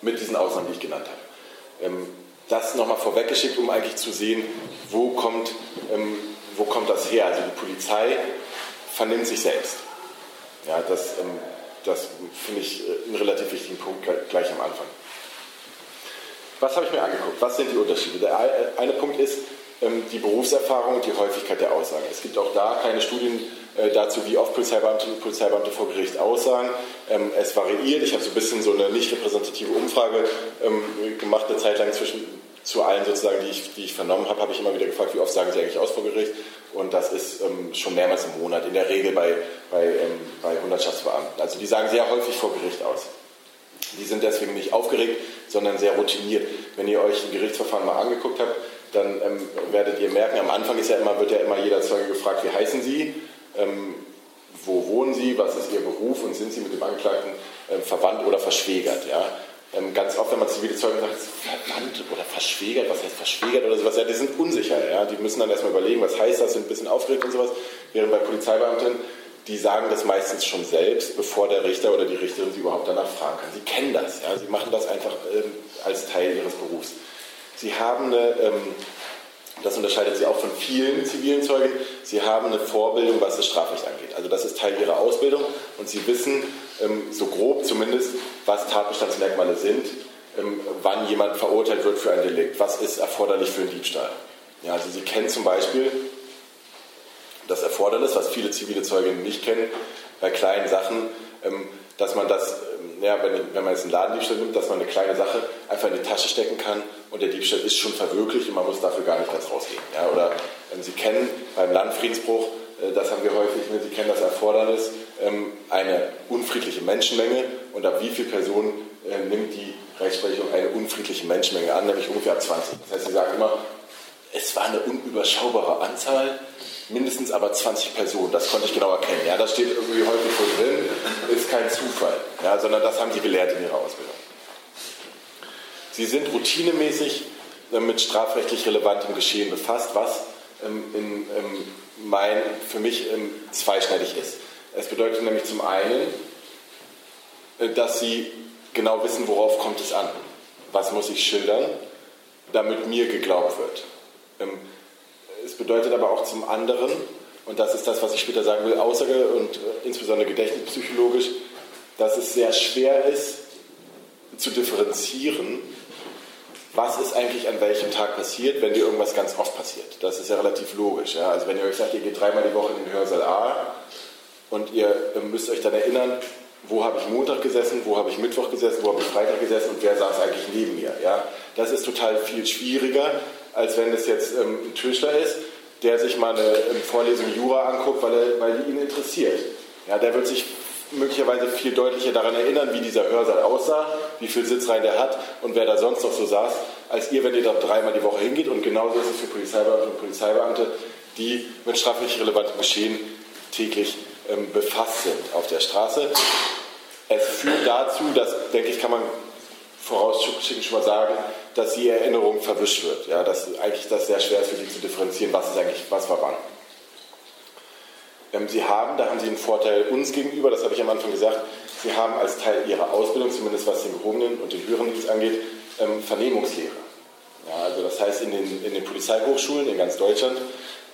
Mit diesen Ausnahmen, die ich genannt habe. Ähm, das nochmal vorweggeschickt, um eigentlich zu sehen, wo kommt, ähm, wo kommt das her. Also die Polizei vernimmt sich selbst. Ja, das, ähm, das finde ich äh, einen relativ wichtigen Punkt gleich am Anfang. Was habe ich mir angeguckt? Was sind die Unterschiede? Der eine Punkt ist ähm, die Berufserfahrung und die Häufigkeit der Aussagen. Es gibt auch da keine Studien äh, dazu, wie oft Polizeibeamte und Polizeibeamte vor Gericht aussagen. Ähm, es variiert. Ich habe so ein bisschen so eine nicht repräsentative Umfrage ähm, gemacht, eine Zeit lang zwischen zu allen sozusagen, die ich, die ich vernommen habe, habe ich immer wieder gefragt, wie oft sagen sie eigentlich aus vor Gericht. Und das ist ähm, schon mehrmals im Monat, in der Regel bei, bei, ähm, bei Hundertschaftsbeamten. Also die sagen sehr häufig vor Gericht aus. Die sind deswegen nicht aufgeregt, sondern sehr routiniert. Wenn ihr euch ein Gerichtsverfahren mal angeguckt habt, dann ähm, werdet ihr merken, am Anfang ist ja immer, wird ja immer jeder Zeuge gefragt, wie heißen Sie, ähm, wo wohnen Sie, was ist Ihr Beruf und sind Sie mit dem Angeklagten ähm, verwandt oder verschwägert. Ja? Ähm, ganz oft, wenn man zivile Zeugen sagt, verwandt oder verschwägert, was heißt verschwägert oder sowas, ja, die sind unsicher. Ja? Die müssen dann erstmal überlegen, was heißt das, sind ein bisschen aufgeregt und sowas. Während bei Polizeibeamten die sagen das meistens schon selbst, bevor der Richter oder die Richterin sie überhaupt danach fragen kann. Sie kennen das, ja? sie machen das einfach ähm, als Teil ihres Berufs. Sie haben eine, ähm, das unterscheidet sie auch von vielen zivilen Zeugen, sie haben eine Vorbildung, was das Strafrecht angeht. Also das ist Teil ihrer Ausbildung und sie wissen, ähm, so grob zumindest, was Tatbestandsmerkmale sind, ähm, wann jemand verurteilt wird für ein Delikt, was ist erforderlich für einen Diebstahl. Ja, also sie kennen zum Beispiel das Erfordernis, was viele zivile Zeuginnen nicht kennen, bei kleinen Sachen, ähm, dass man das, ähm, ja, wenn, wenn man jetzt einen Ladendiebstahl nimmt, dass man eine kleine Sache einfach in die Tasche stecken kann und der Diebstahl ist schon verwirklicht und man muss dafür gar nicht ganz rausgehen. Ja, oder ähm, Sie kennen beim Landfriedensbruch, äh, das haben wir häufig, ne, Sie kennen das Erfordernis, eine unfriedliche Menschenmenge und ab wie viele Personen äh, nimmt die Rechtsprechung eine unfriedliche Menschenmenge an, nämlich ungefähr ab 20. Das heißt, Sie sagen immer, es war eine unüberschaubare Anzahl, mindestens aber 20 Personen. Das konnte ich genau erkennen. Ja, das steht irgendwie häufig so drin, ist kein Zufall, ja, sondern das haben sie gelernt in ihrer Ausbildung. Sie sind routinemäßig äh, mit strafrechtlich relevantem Geschehen befasst, was ähm, in, ähm, mein, für mich ähm, zweischneidig ist. Es bedeutet nämlich zum einen, äh, dass sie genau wissen, worauf kommt es an. Was muss ich schildern, damit mir geglaubt wird. Es bedeutet aber auch zum anderen, und das ist das, was ich später sagen will, Aussage und äh, insbesondere gedächtnispsychologisch, dass es sehr schwer ist zu differenzieren, was ist eigentlich an welchem Tag passiert, wenn dir irgendwas ganz oft passiert. Das ist ja relativ logisch. Ja? Also wenn ihr euch sagt, ihr geht dreimal die Woche in den Hörsaal A und ihr äh, müsst euch dann erinnern, wo habe ich Montag gesessen, wo habe ich Mittwoch gesessen, wo habe ich Freitag gesessen und wer saß eigentlich neben mir. Ja? Das ist total viel schwieriger, als wenn es jetzt ähm, ein Tischler ist der sich mal eine Vorlesung Jura anguckt, weil, er, weil ihn interessiert. Ja, der wird sich möglicherweise viel deutlicher daran erinnern, wie dieser Hörsaal aussah, wie viel Sitzreihen der hat und wer da sonst noch so saß, als ihr, wenn ihr da dreimal die Woche hingeht. Und genauso ist es für Polizeibeamte und Polizeibeamte, die mit strafrechtlich relevantem Geschehen täglich ähm, befasst sind auf der Straße. Es führt dazu, dass, denke ich, kann man vorausschickend schon mal sagen, dass die Erinnerung verwischt wird. Ja, dass eigentlich das sehr schwer ist für sie zu differenzieren, was ist eigentlich, was war wann. Ähm, sie haben, da haben Sie einen Vorteil uns gegenüber, das habe ich am Anfang gesagt, Sie haben als Teil Ihrer Ausbildung, zumindest was den gehobenen und den höheren Dienst angeht, ähm, Vernehmungslehre. Ja, also das heißt, in den, in den Polizeihochschulen in ganz Deutschland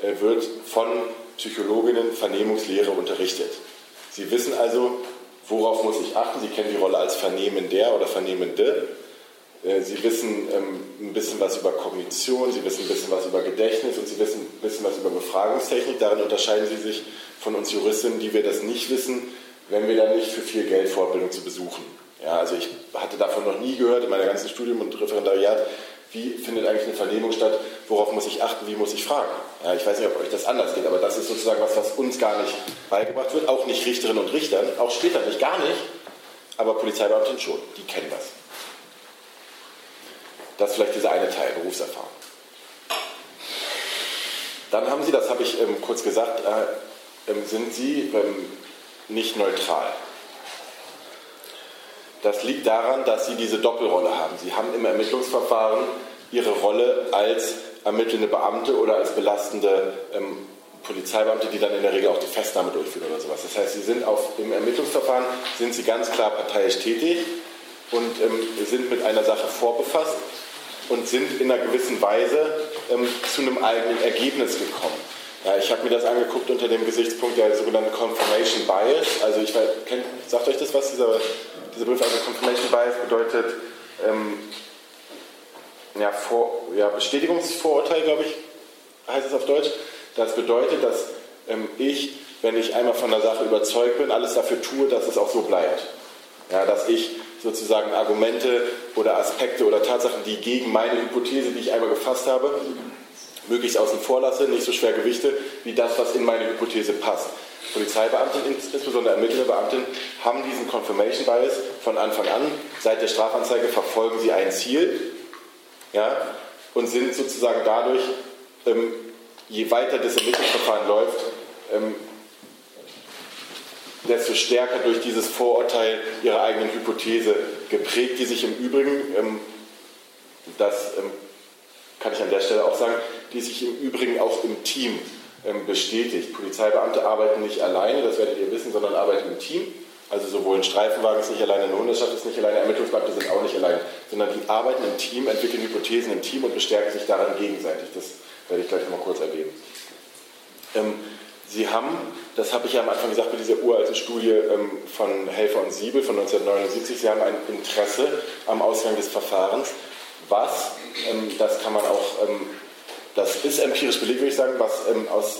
äh, wird von Psychologinnen Vernehmungslehre unterrichtet. Sie wissen also, worauf muss ich achten. Sie kennen die Rolle als Vernehmender oder Vernehmende. Äh, Sie wissen ähm, ein bisschen was über Kognition, Sie wissen ein bisschen was über Gedächtnis und Sie wissen ein bisschen was über Befragungstechnik. Darin unterscheiden Sie sich von uns Juristinnen, die wir das nicht wissen, wenn wir dann nicht für viel Geld Fortbildung zu besuchen. Ja, also ich hatte davon noch nie gehört in meiner ganzen Studium und Referendariat, wie findet eigentlich eine Vernehmung statt, worauf muss ich achten, wie muss ich fragen. Ja, ich weiß nicht, ob euch das anders geht, aber das ist sozusagen was, was uns gar nicht beigebracht wird, auch nicht Richterinnen und Richtern, auch später nicht, gar nicht, aber Polizeibeamten schon, die kennen das. Das ist vielleicht dieser eine Teil, Berufserfahrung. Dann haben Sie, das habe ich ähm, kurz gesagt, äh, ähm, sind Sie ähm, nicht neutral. Das liegt daran, dass Sie diese Doppelrolle haben. Sie haben im Ermittlungsverfahren Ihre Rolle als ermittelnde Beamte oder als belastende ähm, Polizeibeamte, die dann in der Regel auch die Festnahme durchführen oder sowas. Das heißt, Sie sind auf, im Ermittlungsverfahren sind Sie ganz klar parteiisch tätig und ähm, sind mit einer Sache vorbefasst und sind in einer gewissen Weise ähm, zu einem eigenen Ergebnis gekommen. Ja, ich habe mir das angeguckt unter dem Gesichtspunkt der sogenannten Confirmation Bias. Also ich weiß, kennt, sagt euch das was, dieser, dieser Begriff? Also Confirmation Bias bedeutet ähm, ja, Vor, ja, Bestätigungsvorurteil, glaube ich, heißt es auf Deutsch. Das bedeutet, dass ähm, ich, wenn ich einmal von der Sache überzeugt bin, alles dafür tue, dass es auch so bleibt. Ja, dass ich sozusagen Argumente oder Aspekte oder Tatsachen, die gegen meine Hypothese, die ich einmal gefasst habe, möglichst außen vor lasse, nicht so schwer gewichte, wie das, was in meine Hypothese passt. Polizeibeamte, insbesondere ermittelnde Beamten, haben diesen Confirmation Bias von Anfang an. Seit der Strafanzeige verfolgen sie ein Ziel ja, und sind sozusagen dadurch, ähm, je weiter das Ermittlungsverfahren läuft, ähm, desto stärker durch dieses Vorurteil ihrer eigenen Hypothese geprägt, die sich im Übrigen, ähm, das ähm, kann ich an der Stelle auch sagen, die sich im Übrigen auch im Team ähm, bestätigt. Polizeibeamte arbeiten nicht alleine, das werdet ihr wissen, sondern arbeiten im Team. Also sowohl ein Streifenwagen ist nicht alleine, eine Hundertschaft ist nicht alleine, Ermittlungsbeamte sind auch nicht alleine, sondern die arbeiten im Team, entwickeln Hypothesen im Team und bestärken sich daran gegenseitig. Das werde ich gleich nochmal kurz erwähnen. Sie haben, das habe ich ja am Anfang gesagt, mit dieser uralten Studie ähm, von Helfer und Siebel von 1979, Sie haben ein Interesse am Ausgang des Verfahrens, was, ähm, das kann man auch, ähm, das ist empirisch belegt, würde ich sagen, was aus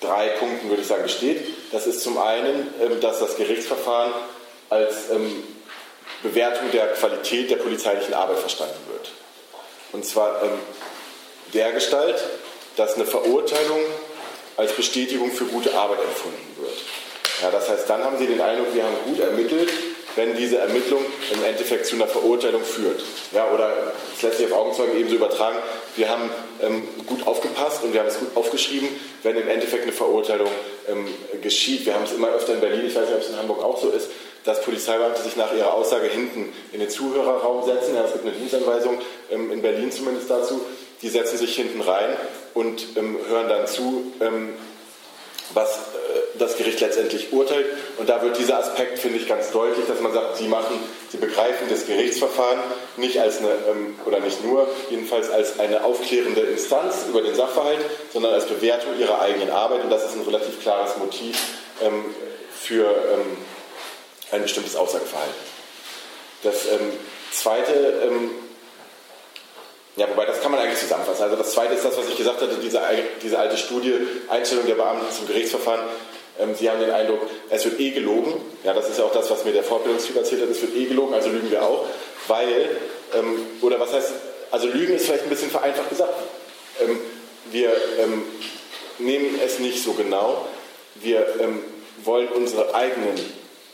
drei Punkten, würde ich sagen, besteht. Das ist zum einen, dass das Gerichtsverfahren als Bewertung der Qualität der polizeilichen Arbeit verstanden wird. Und zwar der Gestalt, dass eine Verurteilung als Bestätigung für gute Arbeit empfunden wird. Ja, das heißt, dann haben Sie den Eindruck, wir haben gut ermittelt, wenn diese Ermittlung im Endeffekt zu einer Verurteilung führt. Ja, oder es lässt sich auf Augenzeugen ebenso übertragen, wir haben ähm, gut aufgepasst und wir haben es gut aufgeschrieben, wenn im Endeffekt eine Verurteilung ähm, geschieht. Wir haben es immer öfter in Berlin, ich weiß nicht, ob es in Hamburg auch so ist, dass Polizeibeamte sich nach ihrer Aussage hinten in den Zuhörerraum setzen. Ja, es gibt eine Dienstanweisung ähm, in Berlin zumindest dazu. Die setzen sich hinten rein und ähm, hören dann zu, ähm, was äh, das Gericht letztendlich urteilt. Und da wird dieser Aspekt, finde ich, ganz deutlich, dass man sagt, sie machen, sie begreifen das Gerichtsverfahren nicht als eine, ähm, oder nicht nur, jedenfalls als eine aufklärende Instanz über den Sachverhalt, sondern als Bewertung ihrer eigenen Arbeit. Und das ist ein relativ klares Motiv ähm, für ähm, ein bestimmtes Aussageverhalten. Das ähm, zweite ja, wobei das kann man eigentlich zusammenfassen. Also das Zweite ist das, was ich gesagt hatte, diese, diese alte Studie, Einstellung der Beamten zum Gerichtsverfahren. Ähm, Sie haben den Eindruck, es wird eh gelogen. Ja, das ist ja auch das, was mir der Fortbildungstyp erzählt hat. Es wird eh gelogen, also lügen wir auch. Weil, ähm, oder was heißt, also Lügen ist vielleicht ein bisschen vereinfacht gesagt. Ähm, wir ähm, nehmen es nicht so genau. Wir ähm, wollen unsere eigenen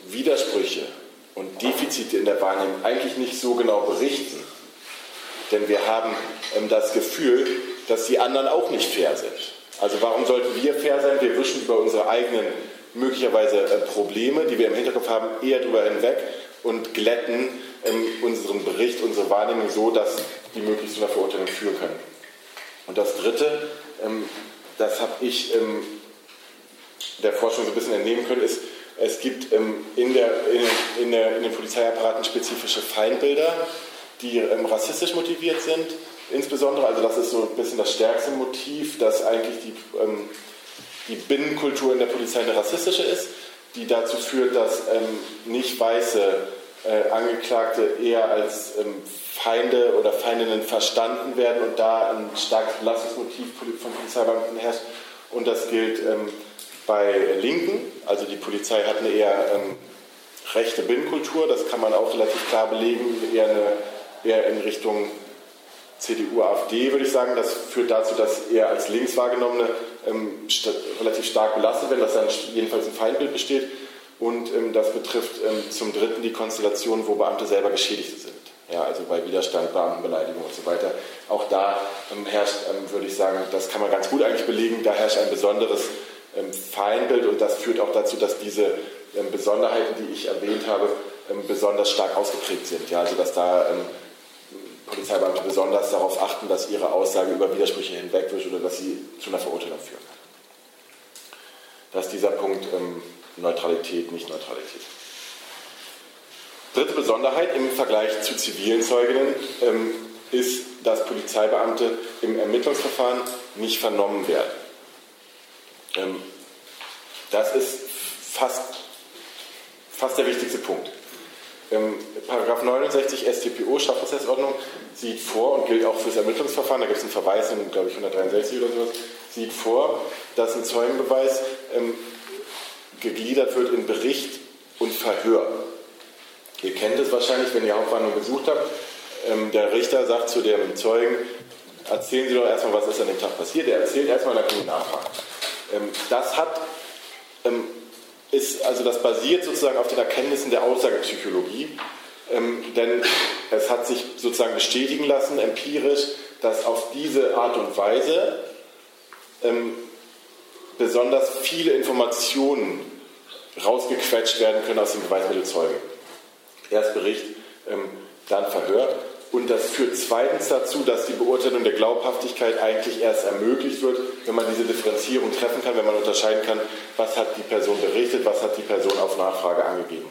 Widersprüche und Defizite in der Wahrnehmung eigentlich nicht so genau berichten. Denn wir haben ähm, das Gefühl, dass die anderen auch nicht fair sind. Also warum sollten wir fair sein? Wir wischen über unsere eigenen möglicherweise äh, Probleme, die wir im Hinterkopf haben, eher darüber hinweg und glätten ähm, unseren Bericht, unsere Wahrnehmung so, dass die möglichst zu einer Verurteilung führen können. Und das Dritte, ähm, das habe ich ähm, der Forschung so ein bisschen entnehmen können, ist, es gibt ähm, in, der, in, in, der, in den Polizeiapparaten spezifische Feindbilder, die ähm, rassistisch motiviert sind. Insbesondere, also das ist so ein bisschen das stärkste Motiv, dass eigentlich die, ähm, die Binnenkultur in der Polizei eine rassistische ist, die dazu führt, dass ähm, nicht weiße äh, Angeklagte eher als ähm, Feinde oder Feindinnen verstanden werden und da ein starkes Belastungsmotiv von Polizeibeamten herrscht. Und das gilt ähm, bei Linken, also die Polizei hat eine eher ähm, rechte Binnenkultur, das kann man auch relativ klar belegen, eher, eine, eher in Richtung CDU, AfD würde ich sagen. Das führt dazu, dass eher als links wahrgenommene ähm, st relativ stark belastet werden, dass dann jedenfalls ein Feindbild besteht. Und ähm, das betrifft ähm, zum Dritten die Konstellation, wo Beamte selber Geschädigte sind. Ja, also bei Widerstand, Beamtenbeleidigung und so weiter. Auch da ähm, herrscht, ähm, würde ich sagen, das kann man ganz gut eigentlich belegen, da herrscht ein besonderes ähm, Feindbild und das führt auch dazu, dass diese Besonderheiten, die ich erwähnt habe, besonders stark ausgeprägt sind. Ja, also dass da Polizeibeamte besonders darauf achten, dass ihre Aussage über Widersprüche hinwegwischt oder dass sie zu einer Verurteilung führen kann. Das ist dieser Punkt ähm, Neutralität, nicht Neutralität. Dritte Besonderheit im Vergleich zu zivilen Zeuginnen ähm, ist, dass Polizeibeamte im Ermittlungsverfahren nicht vernommen werden. Ähm, das ist fast, fast der wichtigste Punkt. Ähm, Paragraph 69 StPO, Strafprozessordnung, sieht vor und gilt auch für das Ermittlungsverfahren, da gibt es einen Verweis in, glaube ich, 163 oder sowas, sieht vor, dass ein Zeugenbeweis ähm, gegliedert wird in Bericht und Verhör. Ihr kennt es wahrscheinlich, wenn ihr Hauptverhandlung besucht habt. Ähm, der Richter sagt zu dem Zeugen, erzählen Sie doch erstmal, was ist an dem Tag passiert. Er erzählt erstmal, dann können wir nachfragen. Ähm, das hat ähm, ist, also das basiert sozusagen auf den Erkenntnissen der Aussagepsychologie, ähm, denn es hat sich sozusagen bestätigen lassen, empirisch, dass auf diese Art und Weise ähm, besonders viele Informationen rausgequetscht werden können aus dem Beweismittelzeugen. Erst Bericht, ähm, dann Verhör. Und das führt zweitens dazu, dass die Beurteilung der Glaubhaftigkeit eigentlich erst ermöglicht wird, wenn man diese Differenzierung treffen kann, wenn man unterscheiden kann, was hat die Person berichtet, was hat die Person auf Nachfrage angegeben.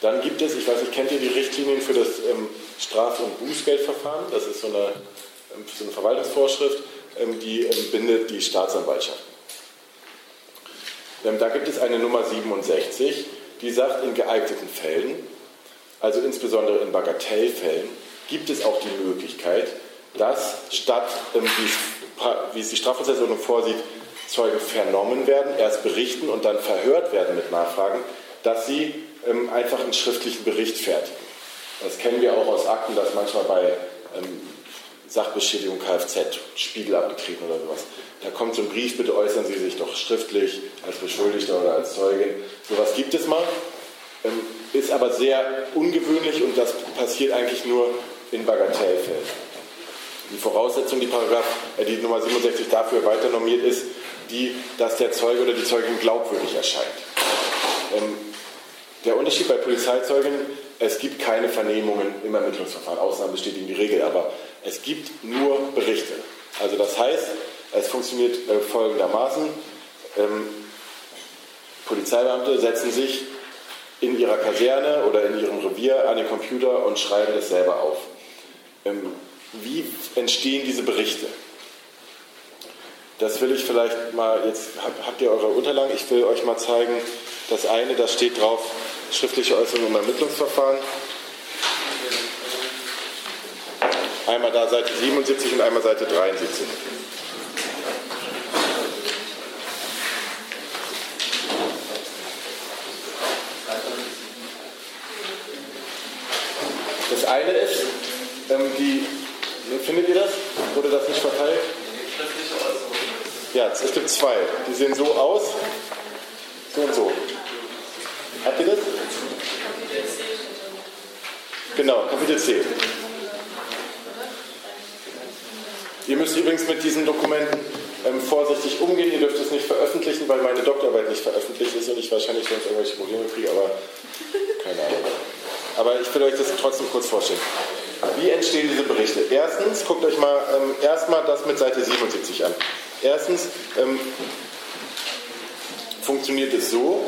Dann gibt es, ich weiß nicht, kennt ihr die Richtlinien für das ähm, Straf- und Bußgeldverfahren? Das ist so eine, ähm, so eine Verwaltungsvorschrift, ähm, die ähm, bindet die Staatsanwaltschaft. Ähm, da gibt es eine Nummer 67, die sagt, in geeigneten Fällen also insbesondere in Bagatellfällen, gibt es auch die Möglichkeit, dass statt, ähm, wie es die Strafprozessordnung vorsieht, Zeugen vernommen werden, erst berichten und dann verhört werden mit Nachfragen, dass sie ähm, einfach einen schriftlichen Bericht fertigen. Das kennen wir auch aus Akten, dass manchmal bei ähm, Sachbeschädigung Kfz, Spiegel abgetreten oder sowas. Da kommt so ein Brief, bitte äußern Sie sich doch schriftlich als Beschuldigter oder als Zeugin. Sowas gibt es mal. Ähm, ist aber sehr ungewöhnlich und das passiert eigentlich nur in Bagatellfällen. Die Voraussetzung, die, Paragraph, äh, die Nummer 67 dafür weiter normiert ist, die, dass der Zeuge oder die Zeugin glaubwürdig erscheint. Ähm, der Unterschied bei Polizeizeugen, es gibt keine Vernehmungen im Ermittlungsverfahren, Ausnahmen bestätigen die Regel, aber es gibt nur Berichte. Also das heißt, es funktioniert äh, folgendermaßen, ähm, Polizeibeamte setzen sich in ihrer Kaserne oder in ihrem Revier an den Computer und schreiben das selber auf. Ähm, wie entstehen diese Berichte? Das will ich vielleicht mal, jetzt habt ihr eure Unterlagen, ich will euch mal zeigen, das eine, da steht drauf, schriftliche Äußerung im Ermittlungsverfahren. Einmal da Seite 77 und einmal Seite 73. eine ist, ähm, die, findet ihr das? Wurde das nicht verteilt? Ja, es gibt zwei. Die sehen so aus. So und so. Habt ihr das? Genau, Kapitel C. Ihr müsst übrigens mit diesen Dokumenten ähm, vorsichtig umgehen. Ihr dürft es nicht veröffentlichen, weil meine Doktorarbeit nicht veröffentlicht ist und ich wahrscheinlich sonst irgendwelche Probleme kriege, aber keine Ahnung. Aber ich will euch das trotzdem kurz vorstellen. Wie entstehen diese Berichte? Erstens, guckt euch mal ähm, erstmal das mit Seite 77 an. Erstens ähm, funktioniert es so,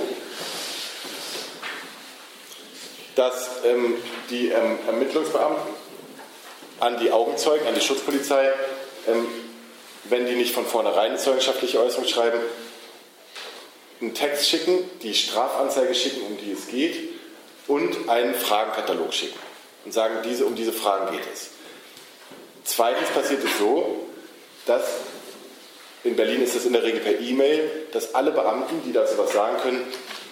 dass ähm, die ähm, Ermittlungsbeamten an die Augenzeugen, an die Schutzpolizei, ähm, wenn die nicht von vornherein zeugenschaftliche Äußerung schreiben, einen Text schicken, die Strafanzeige schicken, um die es geht, und einen Fragenkatalog schicken und sagen, diese, um diese Fragen geht es. Zweitens passiert es so, dass in Berlin ist es in der Regel per E-Mail, dass alle Beamten, die dazu was sagen können,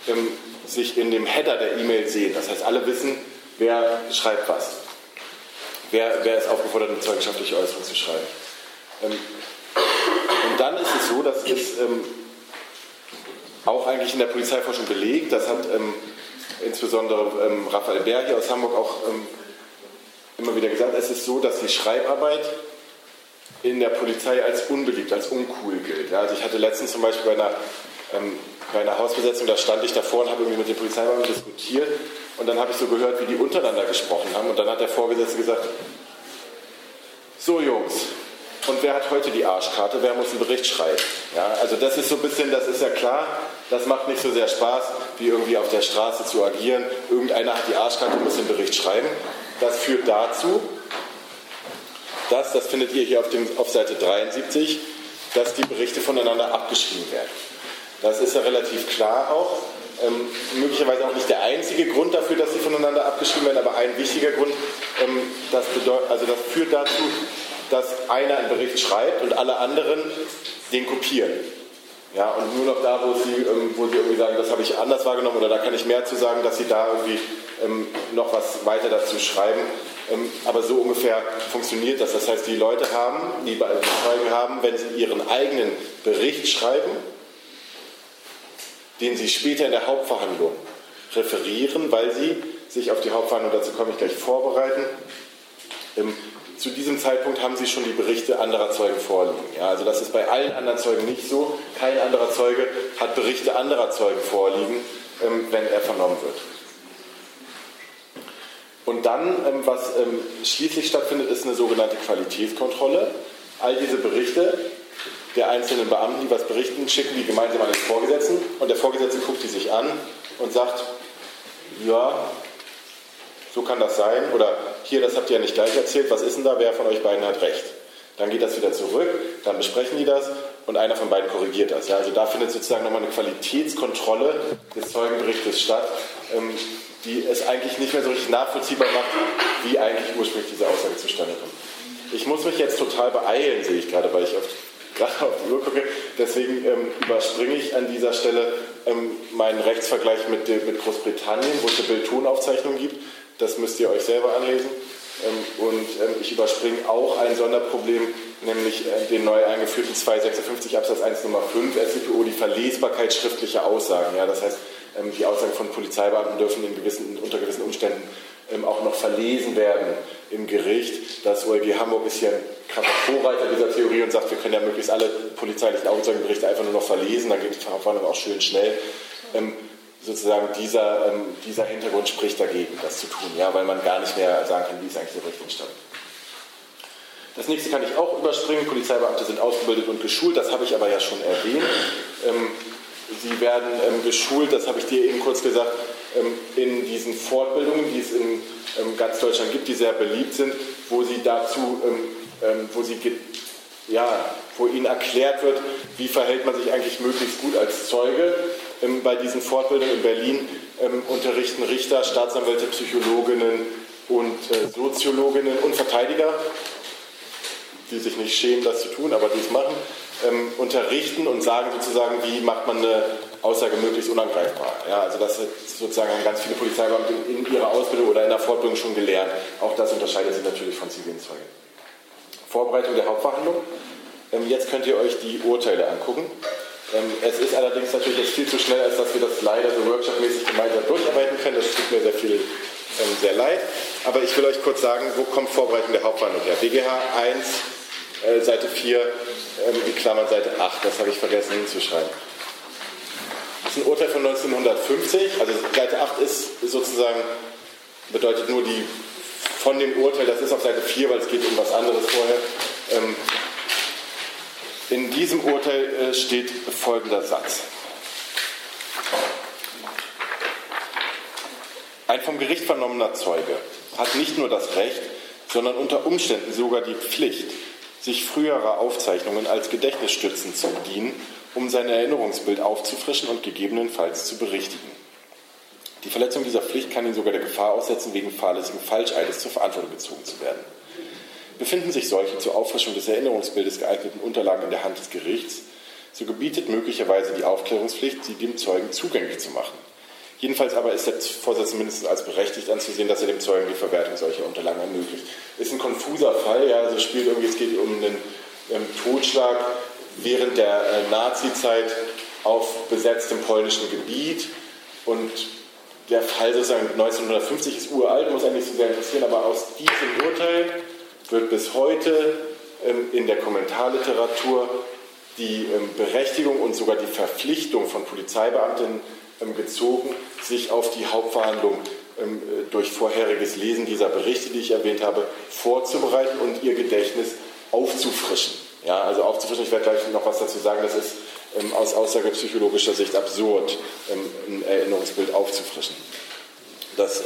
ähm, sich in dem Header der E-Mail sehen. Das heißt, alle wissen, wer schreibt was. Wer, wer ist aufgefordert, eine zeugenschaftliche Äußerung zu schreiben. Ähm, und dann ist es so, dass es ähm, auch eigentlich in der Polizeiforschung belegt, das hat ähm, insbesondere ähm, Raphael hier aus Hamburg auch ähm, immer wieder gesagt, es ist so, dass die Schreibarbeit in der Polizei als unbeliebt, als uncool gilt. Ja, also ich hatte letztens zum Beispiel bei einer, ähm, bei einer Hausbesetzung, da stand ich davor und habe irgendwie mit den Polizeibeamten diskutiert und dann habe ich so gehört, wie die untereinander gesprochen haben und dann hat der Vorgesetzte gesagt, so Jungs, und wer hat heute die Arschkarte? Wer muss einen Bericht schreiben? Ja, also das ist so ein bisschen, das ist ja klar, das macht nicht so sehr Spaß, wie irgendwie auf der Straße zu agieren. Irgendeiner hat die Arschkarte und muss den Bericht schreiben. Das führt dazu, dass, das findet ihr hier auf, dem, auf Seite 73, dass die Berichte voneinander abgeschrieben werden. Das ist ja relativ klar auch. Ähm, möglicherweise auch nicht der einzige Grund dafür, dass sie voneinander abgeschrieben werden, aber ein wichtiger Grund. Ähm, das, also das führt dazu, dass einer einen Bericht schreibt und alle anderen den kopieren. Ja, und nur noch da, wo sie, ähm, wo sie irgendwie sagen, das habe ich anders wahrgenommen oder da kann ich mehr zu sagen, dass sie da irgendwie ähm, noch was weiter dazu schreiben. Ähm, aber so ungefähr funktioniert das. Das heißt, die Leute haben, die Zeugen haben, wenn sie ihren eigenen Bericht schreiben, den sie später in der Hauptverhandlung referieren, weil sie sich auf die Hauptverhandlung, dazu komme ich gleich, vorbereiten. Zu diesem Zeitpunkt haben sie schon die Berichte anderer Zeugen vorliegen. Ja, also das ist bei allen anderen Zeugen nicht so. Kein anderer Zeuge hat Berichte anderer Zeugen vorliegen, ähm, wenn er vernommen wird. Und dann, ähm, was ähm, schließlich stattfindet, ist eine sogenannte Qualitätskontrolle. All diese Berichte der einzelnen Beamten, die was berichten, schicken die gemeinsam an den Vorgesetzten und der Vorgesetzte guckt die sich an und sagt, ja, so kann das sein oder hier, das habt ihr ja nicht gleich erzählt, was ist denn da, wer von euch beiden hat recht? Dann geht das wieder zurück, dann besprechen die das und einer von beiden korrigiert das. Ja, also da findet sozusagen nochmal eine Qualitätskontrolle des Zeugenberichtes statt, ähm, die es eigentlich nicht mehr so richtig nachvollziehbar macht, wie eigentlich ursprünglich diese Aussage zustande kommt. Ich muss mich jetzt total beeilen, sehe ich gerade, weil ich gerade auf die Uhr gucke. Deswegen ähm, überspringe ich an dieser Stelle ähm, meinen Rechtsvergleich mit, mit Großbritannien, wo es eine Bildtonaufzeichnung gibt. Das müsst ihr euch selber anlesen. Ähm, und ähm, ich überspringe auch ein Sonderproblem, nämlich äh, den neu eingeführten 256 Absatz 1 Nummer 5 SCPO, die Verlesbarkeit schriftlicher Aussagen. Ja, das heißt, ähm, die Aussagen von Polizeibeamten dürfen in gewissen, unter gewissen Umständen auch noch verlesen werden im Gericht. Das OLG Hamburg ist hier ein krasser Vorreiter dieser Theorie und sagt, wir können ja möglichst alle polizeilichen Augenzeugenberichte einfach nur noch verlesen, dann geht die Verfahren auch schön schnell sozusagen dieser, ähm, dieser Hintergrund spricht dagegen, das zu tun, ja, weil man gar nicht mehr sagen kann, wie ist eigentlich der Berichterstattung. Das nächste kann ich auch überspringen. Polizeibeamte sind ausgebildet und geschult, das habe ich aber ja schon erwähnt. Ähm, sie werden ähm, geschult, das habe ich dir eben kurz gesagt, ähm, in diesen Fortbildungen, die es in ähm, ganz Deutschland gibt, die sehr beliebt sind, wo sie dazu, ähm, wo sie ja, wo ihnen erklärt wird, wie verhält man sich eigentlich möglichst gut als Zeuge ähm, bei diesen Fortbildungen in Berlin ähm, unterrichten Richter, Staatsanwälte, Psychologinnen und äh, Soziologinnen und Verteidiger, die sich nicht schämen, das zu tun, aber dies machen, ähm, unterrichten und sagen sozusagen, wie macht man eine Aussage möglichst unangreifbar. Ja, also das sozusagen haben ganz viele Polizeibeamte in ihrer Ausbildung oder in der Fortbildung schon gelernt. Auch das unterscheidet sich natürlich von zivilen Zeugen. Vorbereitung der Hauptverhandlung. Ähm, jetzt könnt ihr euch die Urteile angucken. Ähm, es ist allerdings natürlich jetzt viel zu schnell, als dass wir das leider so workshopmäßig gemeinsam durcharbeiten können. Das tut mir sehr viel ähm, sehr leid. Aber ich will euch kurz sagen, wo kommt Vorbereitung der Hauptverhandlung her? BGH 1, äh, Seite 4, ähm, in Klammern Seite 8. Das habe ich vergessen hinzuschreiben. Das ist ein Urteil von 1950. Also Seite 8 ist sozusagen, bedeutet nur die von dem Urteil, das ist auf Seite 4, weil es geht um was anderes vorher. In diesem Urteil äh, steht folgender Satz. Ein vom Gericht vernommener Zeuge hat nicht nur das Recht, sondern unter Umständen sogar die Pflicht, sich früherer Aufzeichnungen als Gedächtnisstützen zu bedienen, um sein Erinnerungsbild aufzufrischen und gegebenenfalls zu berichtigen. Die Verletzung dieser Pflicht kann ihn sogar der Gefahr aussetzen, wegen fahrlässigen Falscheides zur Verantwortung gezogen zu werden. Befinden sich solche zur Auffrischung des Erinnerungsbildes geeigneten Unterlagen in der Hand des Gerichts, so gebietet möglicherweise die Aufklärungspflicht, sie dem Zeugen zugänglich zu machen. Jedenfalls aber ist der Vorsitzende mindestens als berechtigt anzusehen, dass er dem Zeugen die Verwertung solcher Unterlagen ermöglicht. Ist ein konfuser Fall, ja, also spielt irgendwie, es geht um einen ähm, Totschlag während der äh, Nazi-Zeit auf besetztem polnischen Gebiet und der Fall sozusagen 1950 ist uralt, muss eigentlich so sehr interessieren, aber aus diesem Urteil wird bis heute ähm, in der Kommentarliteratur die ähm, Berechtigung und sogar die Verpflichtung von Polizeibeamten ähm, gezogen, sich auf die Hauptverhandlung äh, durch vorheriges Lesen dieser Berichte, die ich erwähnt habe, vorzubereiten und ihr Gedächtnis aufzufrischen. Ja, also aufzufrischen, ich werde gleich noch was dazu sagen, das ist aus aussagepsychologischer Sicht absurd, ein Erinnerungsbild aufzufrischen. Das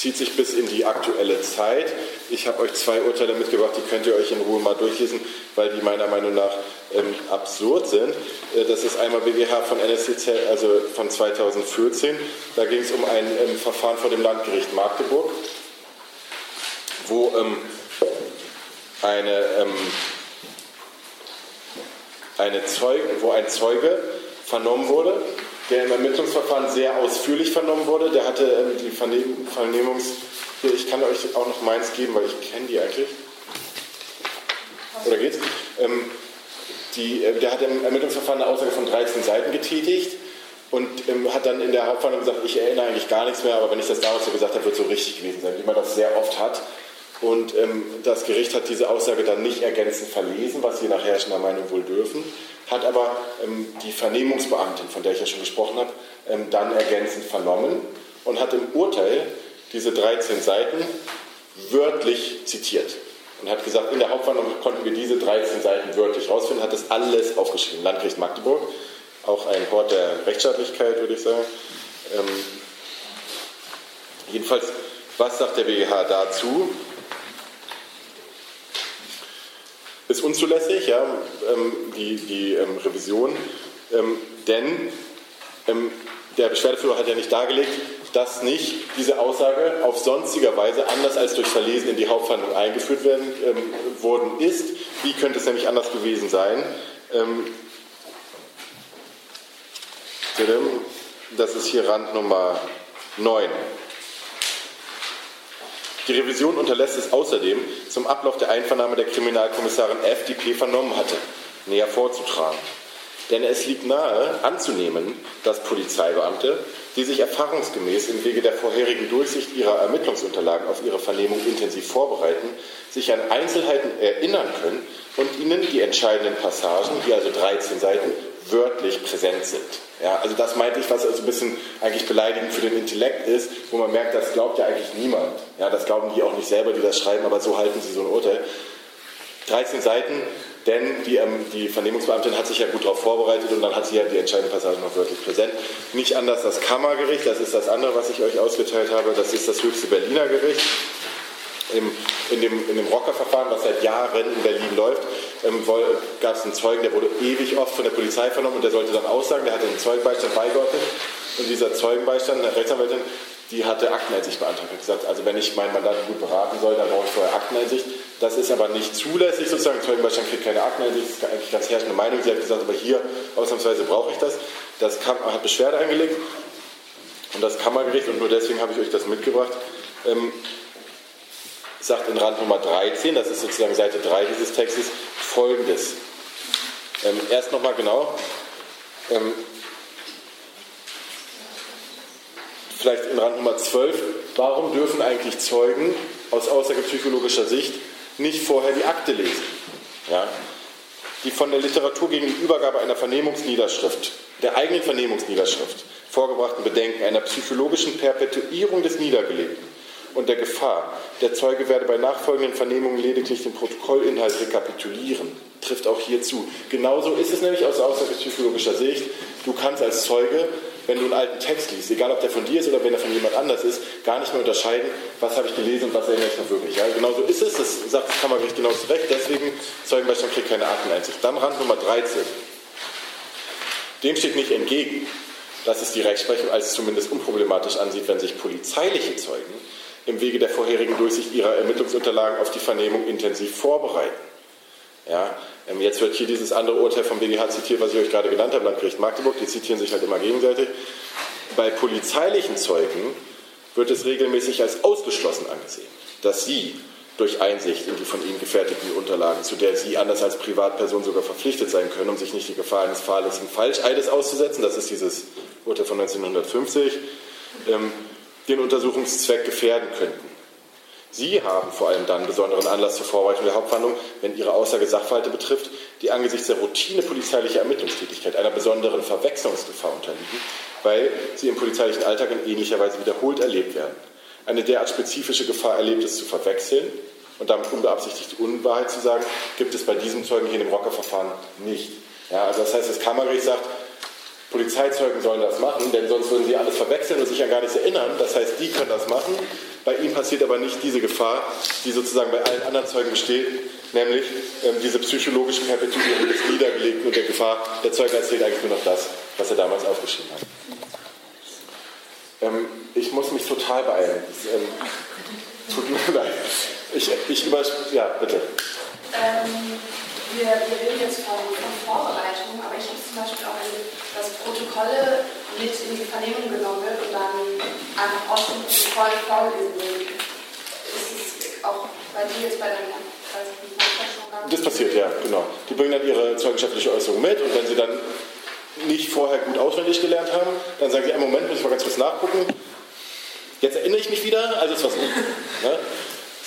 zieht sich bis in die aktuelle Zeit. Ich habe euch zwei Urteile mitgebracht, die könnt ihr euch in Ruhe mal durchlesen, weil die meiner Meinung nach ähm, absurd sind. Äh, das ist einmal BGH von NSCZ, also von 2014. Da ging es um ein ähm, Verfahren vor dem Landgericht Magdeburg, wo ähm, eine, ähm, eine Zeuge, wo ein Zeuge vernommen wurde der im Ermittlungsverfahren sehr ausführlich vernommen wurde. Der hatte ähm, die Vernehm Vernehmungs... Ich kann euch auch noch meins geben, weil ich kenne die eigentlich. Oder geht's? Ähm, die, äh, der hat im Ermittlungsverfahren eine Aussage von 13 Seiten getätigt und ähm, hat dann in der Hauptverhandlung gesagt, ich erinnere eigentlich gar nichts mehr, aber wenn ich das damals so gesagt habe, wird es so richtig gewesen sein, wie man das sehr oft hat. Und ähm, das Gericht hat diese Aussage dann nicht ergänzend verlesen, was sie nach herrschender Meinung wohl dürfen, hat aber ähm, die Vernehmungsbeamtin, von der ich ja schon gesprochen habe, ähm, dann ergänzend vernommen und hat im Urteil diese 13 Seiten wörtlich zitiert und hat gesagt, in der Hauptverhandlung konnten wir diese 13 Seiten wörtlich rausfinden, hat das alles aufgeschrieben. Landgericht Magdeburg, auch ein Hort der Rechtsstaatlichkeit, würde ich sagen. Ähm, jedenfalls, was sagt der BGH dazu? Ist unzulässig, ja, ähm, die, die ähm, Revision, ähm, denn der Beschwerdeführer hat ja nicht dargelegt, dass nicht diese Aussage auf sonstiger Weise anders als durch Verlesen in die Hauptverhandlung eingeführt werden, ähm, worden ist. Wie könnte es nämlich anders gewesen sein? Ähm, das ist hier Rand Nummer 9. Die Revision unterlässt es außerdem, zum Ablauf der Einvernahme der Kriminalkommissarin F. die P. vernommen hatte, näher vorzutragen. Denn es liegt nahe anzunehmen, dass Polizeibeamte, die sich erfahrungsgemäß im Wege der vorherigen Durchsicht ihrer Ermittlungsunterlagen auf ihre Vernehmung intensiv vorbereiten, sich an Einzelheiten erinnern können und ihnen die entscheidenden Passagen, hier also 13 Seiten, wörtlich präsent sind. Ja, also das meinte ich, was also ein bisschen eigentlich beleidigend für den Intellekt ist, wo man merkt, das glaubt ja eigentlich niemand. Ja, das glauben die auch nicht selber, die das schreiben, aber so halten sie so ein Urteil. 13 Seiten, denn die, ähm, die Vernehmungsbeamtin hat sich ja gut darauf vorbereitet und dann hat sie ja die entscheidenden Passagen noch wörtlich präsent. Nicht anders das Kammergericht, das ist das andere, was ich euch ausgeteilt habe, das ist das höchste Berliner Gericht. Im, in dem, in dem Rocker-Verfahren, was seit Jahren in Berlin läuft, ähm, gab es einen Zeugen, der wurde ewig oft von der Polizei vernommen und der sollte dann aussagen, der hatte einen Zeugenbeistand beigeordnet und dieser Zeugenbeistand, eine Rechtsanwältin, die hatte Akteneinsicht beantragt. Hat gesagt, also wenn ich meinen Mandanten gut beraten soll, dann brauche ich vorher Akteneinsicht. Das ist aber nicht zulässig, sozusagen. Zeugenbeistand kriegt keine Akteneinsicht, das ist eigentlich ganz herrschende Meinung. Sie hat gesagt, aber hier ausnahmsweise brauche ich das. Das kam, hat Beschwerde eingelegt und das Kammergericht, und nur deswegen habe ich euch das mitgebracht, ähm, sagt in Rand Nummer 13, das ist sozusagen Seite 3 dieses Textes, folgendes. Ähm, erst nochmal genau. Ähm, vielleicht in Rand Nummer 12. Warum dürfen eigentlich Zeugen aus aussagepsychologischer Sicht nicht vorher die Akte lesen? Ja? Die von der Literatur gegen die Übergabe einer Vernehmungsniederschrift, der eigenen Vernehmungsniederschrift, vorgebrachten Bedenken einer psychologischen Perpetuierung des Niedergelegten und der Gefahr, der Zeuge werde bei nachfolgenden Vernehmungen lediglich den Protokollinhalt rekapitulieren, trifft auch hier zu. Genauso ist es nämlich aus aussagepsychologischer Sicht. Du kannst als Zeuge, wenn du einen alten Text liest, egal ob der von dir ist oder wenn er von jemand anders ist, gar nicht mehr unterscheiden, was habe ich gelesen und was erinnere ich noch wirklich. Ja, genauso ist es, das sagt das Kammergericht genau zurecht, deswegen Zeugenbeistand kriegt keine Akteneinsicht. Dann Rand Nummer 13. Dem steht nicht entgegen, dass es die Rechtsprechung als zumindest unproblematisch ansieht, wenn sich polizeiliche Zeugen im Wege der vorherigen Durchsicht ihrer Ermittlungsunterlagen auf die Vernehmung intensiv vorbereiten. Ja, ähm, jetzt wird hier dieses andere Urteil vom BGH zitiert, was ich euch gerade genannt habe, Landgericht Magdeburg, die zitieren sich halt immer gegenseitig. Bei polizeilichen Zeugen wird es regelmäßig als ausgeschlossen angesehen, dass sie durch Einsicht in die von ihnen gefertigten Unterlagen, zu der sie anders als Privatperson sogar verpflichtet sein können, um sich nicht die Gefahr eines fahrlässigen Falscheides auszusetzen, das ist dieses Urteil von 1950, den Untersuchungszweck gefährden könnten. Sie haben vor allem dann besonderen Anlass zur Vorbereitung der Hauptverhandlung, wenn Ihre Aussage Sachverhalte betrifft, die angesichts der Routine polizeilicher Ermittlungstätigkeit einer besonderen Verwechslungsgefahr unterliegen, weil sie im polizeilichen Alltag in ähnlicher Weise wiederholt erlebt werden. Eine derart spezifische Gefahr, Erlebtes zu verwechseln und damit unbeabsichtigte Unwahrheit zu sagen, gibt es bei diesem Zeugen hier dem Rockerverfahren nicht. Ja, also das heißt, das Kammergericht sagt, Polizeizeugen sollen das machen, denn sonst würden sie alles verwechseln und sich an gar nichts erinnern. Das heißt, die können das machen. Bei ihm passiert aber nicht diese Gefahr, die sozusagen bei allen anderen Zeugen besteht, nämlich ähm, diese psychologische Perpetuierung des Niedergelegten und der Gefahr, der Zeuge erzählt eigentlich nur noch das, was er damals aufgeschrieben hat. Ähm, ich muss mich total beeilen. Das, ähm, tut mir leid. Ich, ich über, ja, bitte. Ähm, wir, wir reden jetzt von, von Vorbereitung, aber ich habe zum Beispiel auch erlebt, dass Protokolle mit in die Vernehmung genommen wird und dann einfach aus dem Protokoll vorgelesen wird. Ist es auch bei dir jetzt bei deinem das passiert, ja, genau. Die bringen dann ihre zeugenschaftliche Äußerung mit und wenn sie dann nicht vorher gut auswendig gelernt haben, dann sagen sie, einen Moment, muss ich mal ganz kurz nachgucken. Jetzt erinnere ich mich wieder, also ist was gut. Ne?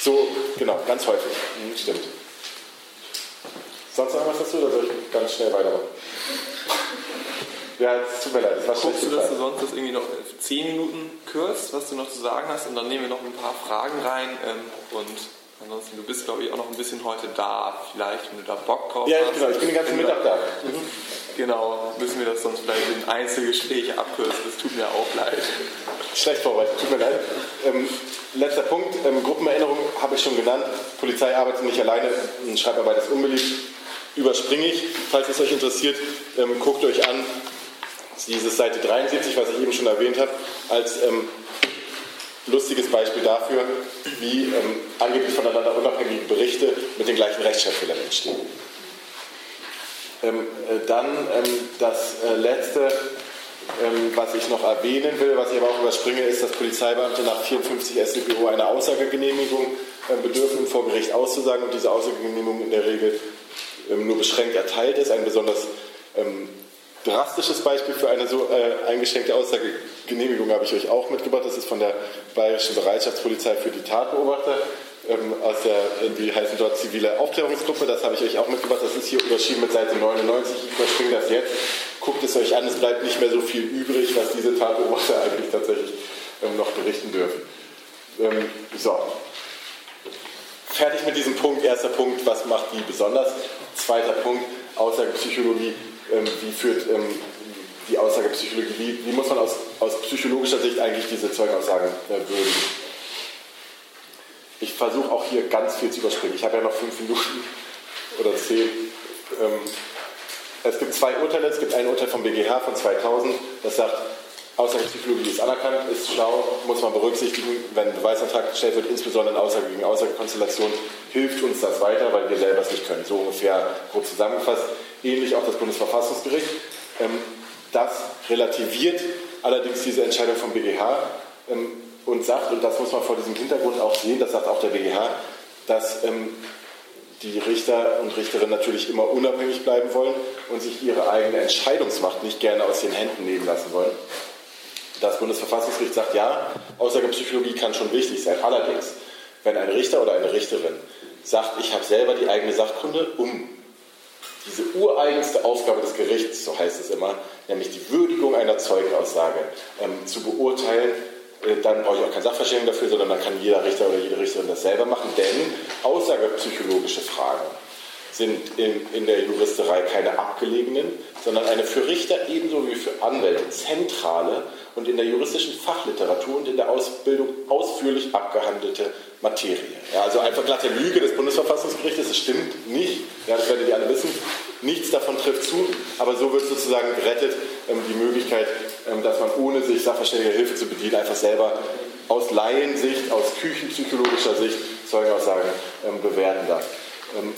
So, genau, ganz häufig. Mhm, stimmt. Sonst noch was dazu oder soll ich ganz schnell weitermachen? Ja, es tut mir leid. Das Guckst du, dass du sonst das irgendwie noch 10 Minuten kürzt, was du noch zu sagen hast, und dann nehmen wir noch ein paar Fragen rein. Ähm, und ansonsten, du bist, glaube ich, auch noch ein bisschen heute da, vielleicht, wenn du da Bock drauf ja, hast. Ja, genau, ich bin den ganzen Mittag da. Mhm. Genau, müssen wir das sonst vielleicht in Einzelgespräche abkürzen, das tut mir auch leid. Schlecht vorbereitet, tut mir leid. Ähm, letzter Punkt, ähm, Gruppenerinnerung habe ich schon genannt. Polizei arbeitet nicht alleine, Schreibarbeit ist unbeliebt überspringe ich. Falls es euch interessiert, ähm, guckt euch an, dieses Seite 73, was ich eben schon erwähnt habe, als ähm, lustiges Beispiel dafür, wie ähm, angeblich voneinander unabhängige Berichte mit den gleichen Rechtschreibfehlern entstehen. Ähm, äh, dann ähm, das äh, letzte, ähm, was ich noch erwähnen will, was ich aber auch überspringe, ist, dass Polizeibeamte nach 54 StPO eine Aussagegenehmigung äh, bedürfen, vor Gericht auszusagen und diese Aussagegenehmigung in der Regel nur beschränkt erteilt ist. Ein besonders ähm, drastisches Beispiel für eine so äh, eingeschränkte Aussagegenehmigung habe ich euch auch mitgebracht. Das ist von der Bayerischen Bereitschaftspolizei für die Tatbeobachter. Ähm, aus der, die heißen dort zivile Aufklärungsgruppe, das habe ich euch auch mitgebracht. Das ist hier überschrieben mit Seite 99. Ich überspringe das jetzt. Guckt es euch an, es bleibt nicht mehr so viel übrig, was diese Tatbeobachter eigentlich tatsächlich ähm, noch berichten dürfen. Ähm, so, fertig mit diesem Punkt. Erster Punkt, was macht die besonders? Zweiter Punkt, Aussagepsychologie. Ähm, wie führt ähm, die Aussagepsychologie, wie, wie, muss man aus, aus, psychologischer Sicht eigentlich diese Zeugenaussagen äh, würdigen? Ich versuche auch hier ganz viel zu überspringen. Ich habe ja noch fünf Minuten oder zehn. Ähm, es gibt zwei Urteile. Es gibt ein Urteil vom BGH von 2000, das sagt, Aussagepsychologie ist anerkannt, ist schlau, muss man berücksichtigen. Wenn ein Beweisantrag gestellt wird, insbesondere in Aussage gegen Aussagekonstellation, hilft uns das weiter, weil wir selber es nicht können. So ungefähr grob zusammengefasst. Ähnlich auch das Bundesverfassungsgericht. Ähm, das relativiert allerdings diese Entscheidung vom BGH. Ähm, und sagt, und das muss man vor diesem Hintergrund auch sehen, das sagt auch der BGH, dass ähm, die Richter und Richterinnen natürlich immer unabhängig bleiben wollen und sich ihre eigene Entscheidungsmacht nicht gerne aus den Händen nehmen lassen wollen. Das Bundesverfassungsgericht sagt, ja, Aussagepsychologie kann schon wichtig sein. Allerdings, wenn ein Richter oder eine Richterin sagt, ich habe selber die eigene Sachkunde, um diese ureigenste Aufgabe des Gerichts, so heißt es immer, nämlich die Würdigung einer Zeugenaussage ähm, zu beurteilen, äh, dann brauche ich auch kein Sachverständigen dafür, sondern dann kann jeder Richter oder jede Richterin das selber machen, denn aussagepsychologische Fragen sind in, in der Juristerei keine abgelegenen, sondern eine für Richter ebenso wie für Anwälte zentrale und in der juristischen Fachliteratur und in der Ausbildung ausführlich abgehandelte Materie. Ja, also einfach glatte Lüge des Bundesverfassungsgerichtes, das stimmt nicht, ja, das werdet ihr alle wissen, nichts davon trifft zu, aber so wird sozusagen gerettet ähm, die Möglichkeit, ähm, dass man ohne sich sachverständiger Hilfe zu bedienen einfach selber aus Laiensicht, aus küchenpsychologischer Sicht Zeugenaussagen ähm, bewerten darf. Ähm,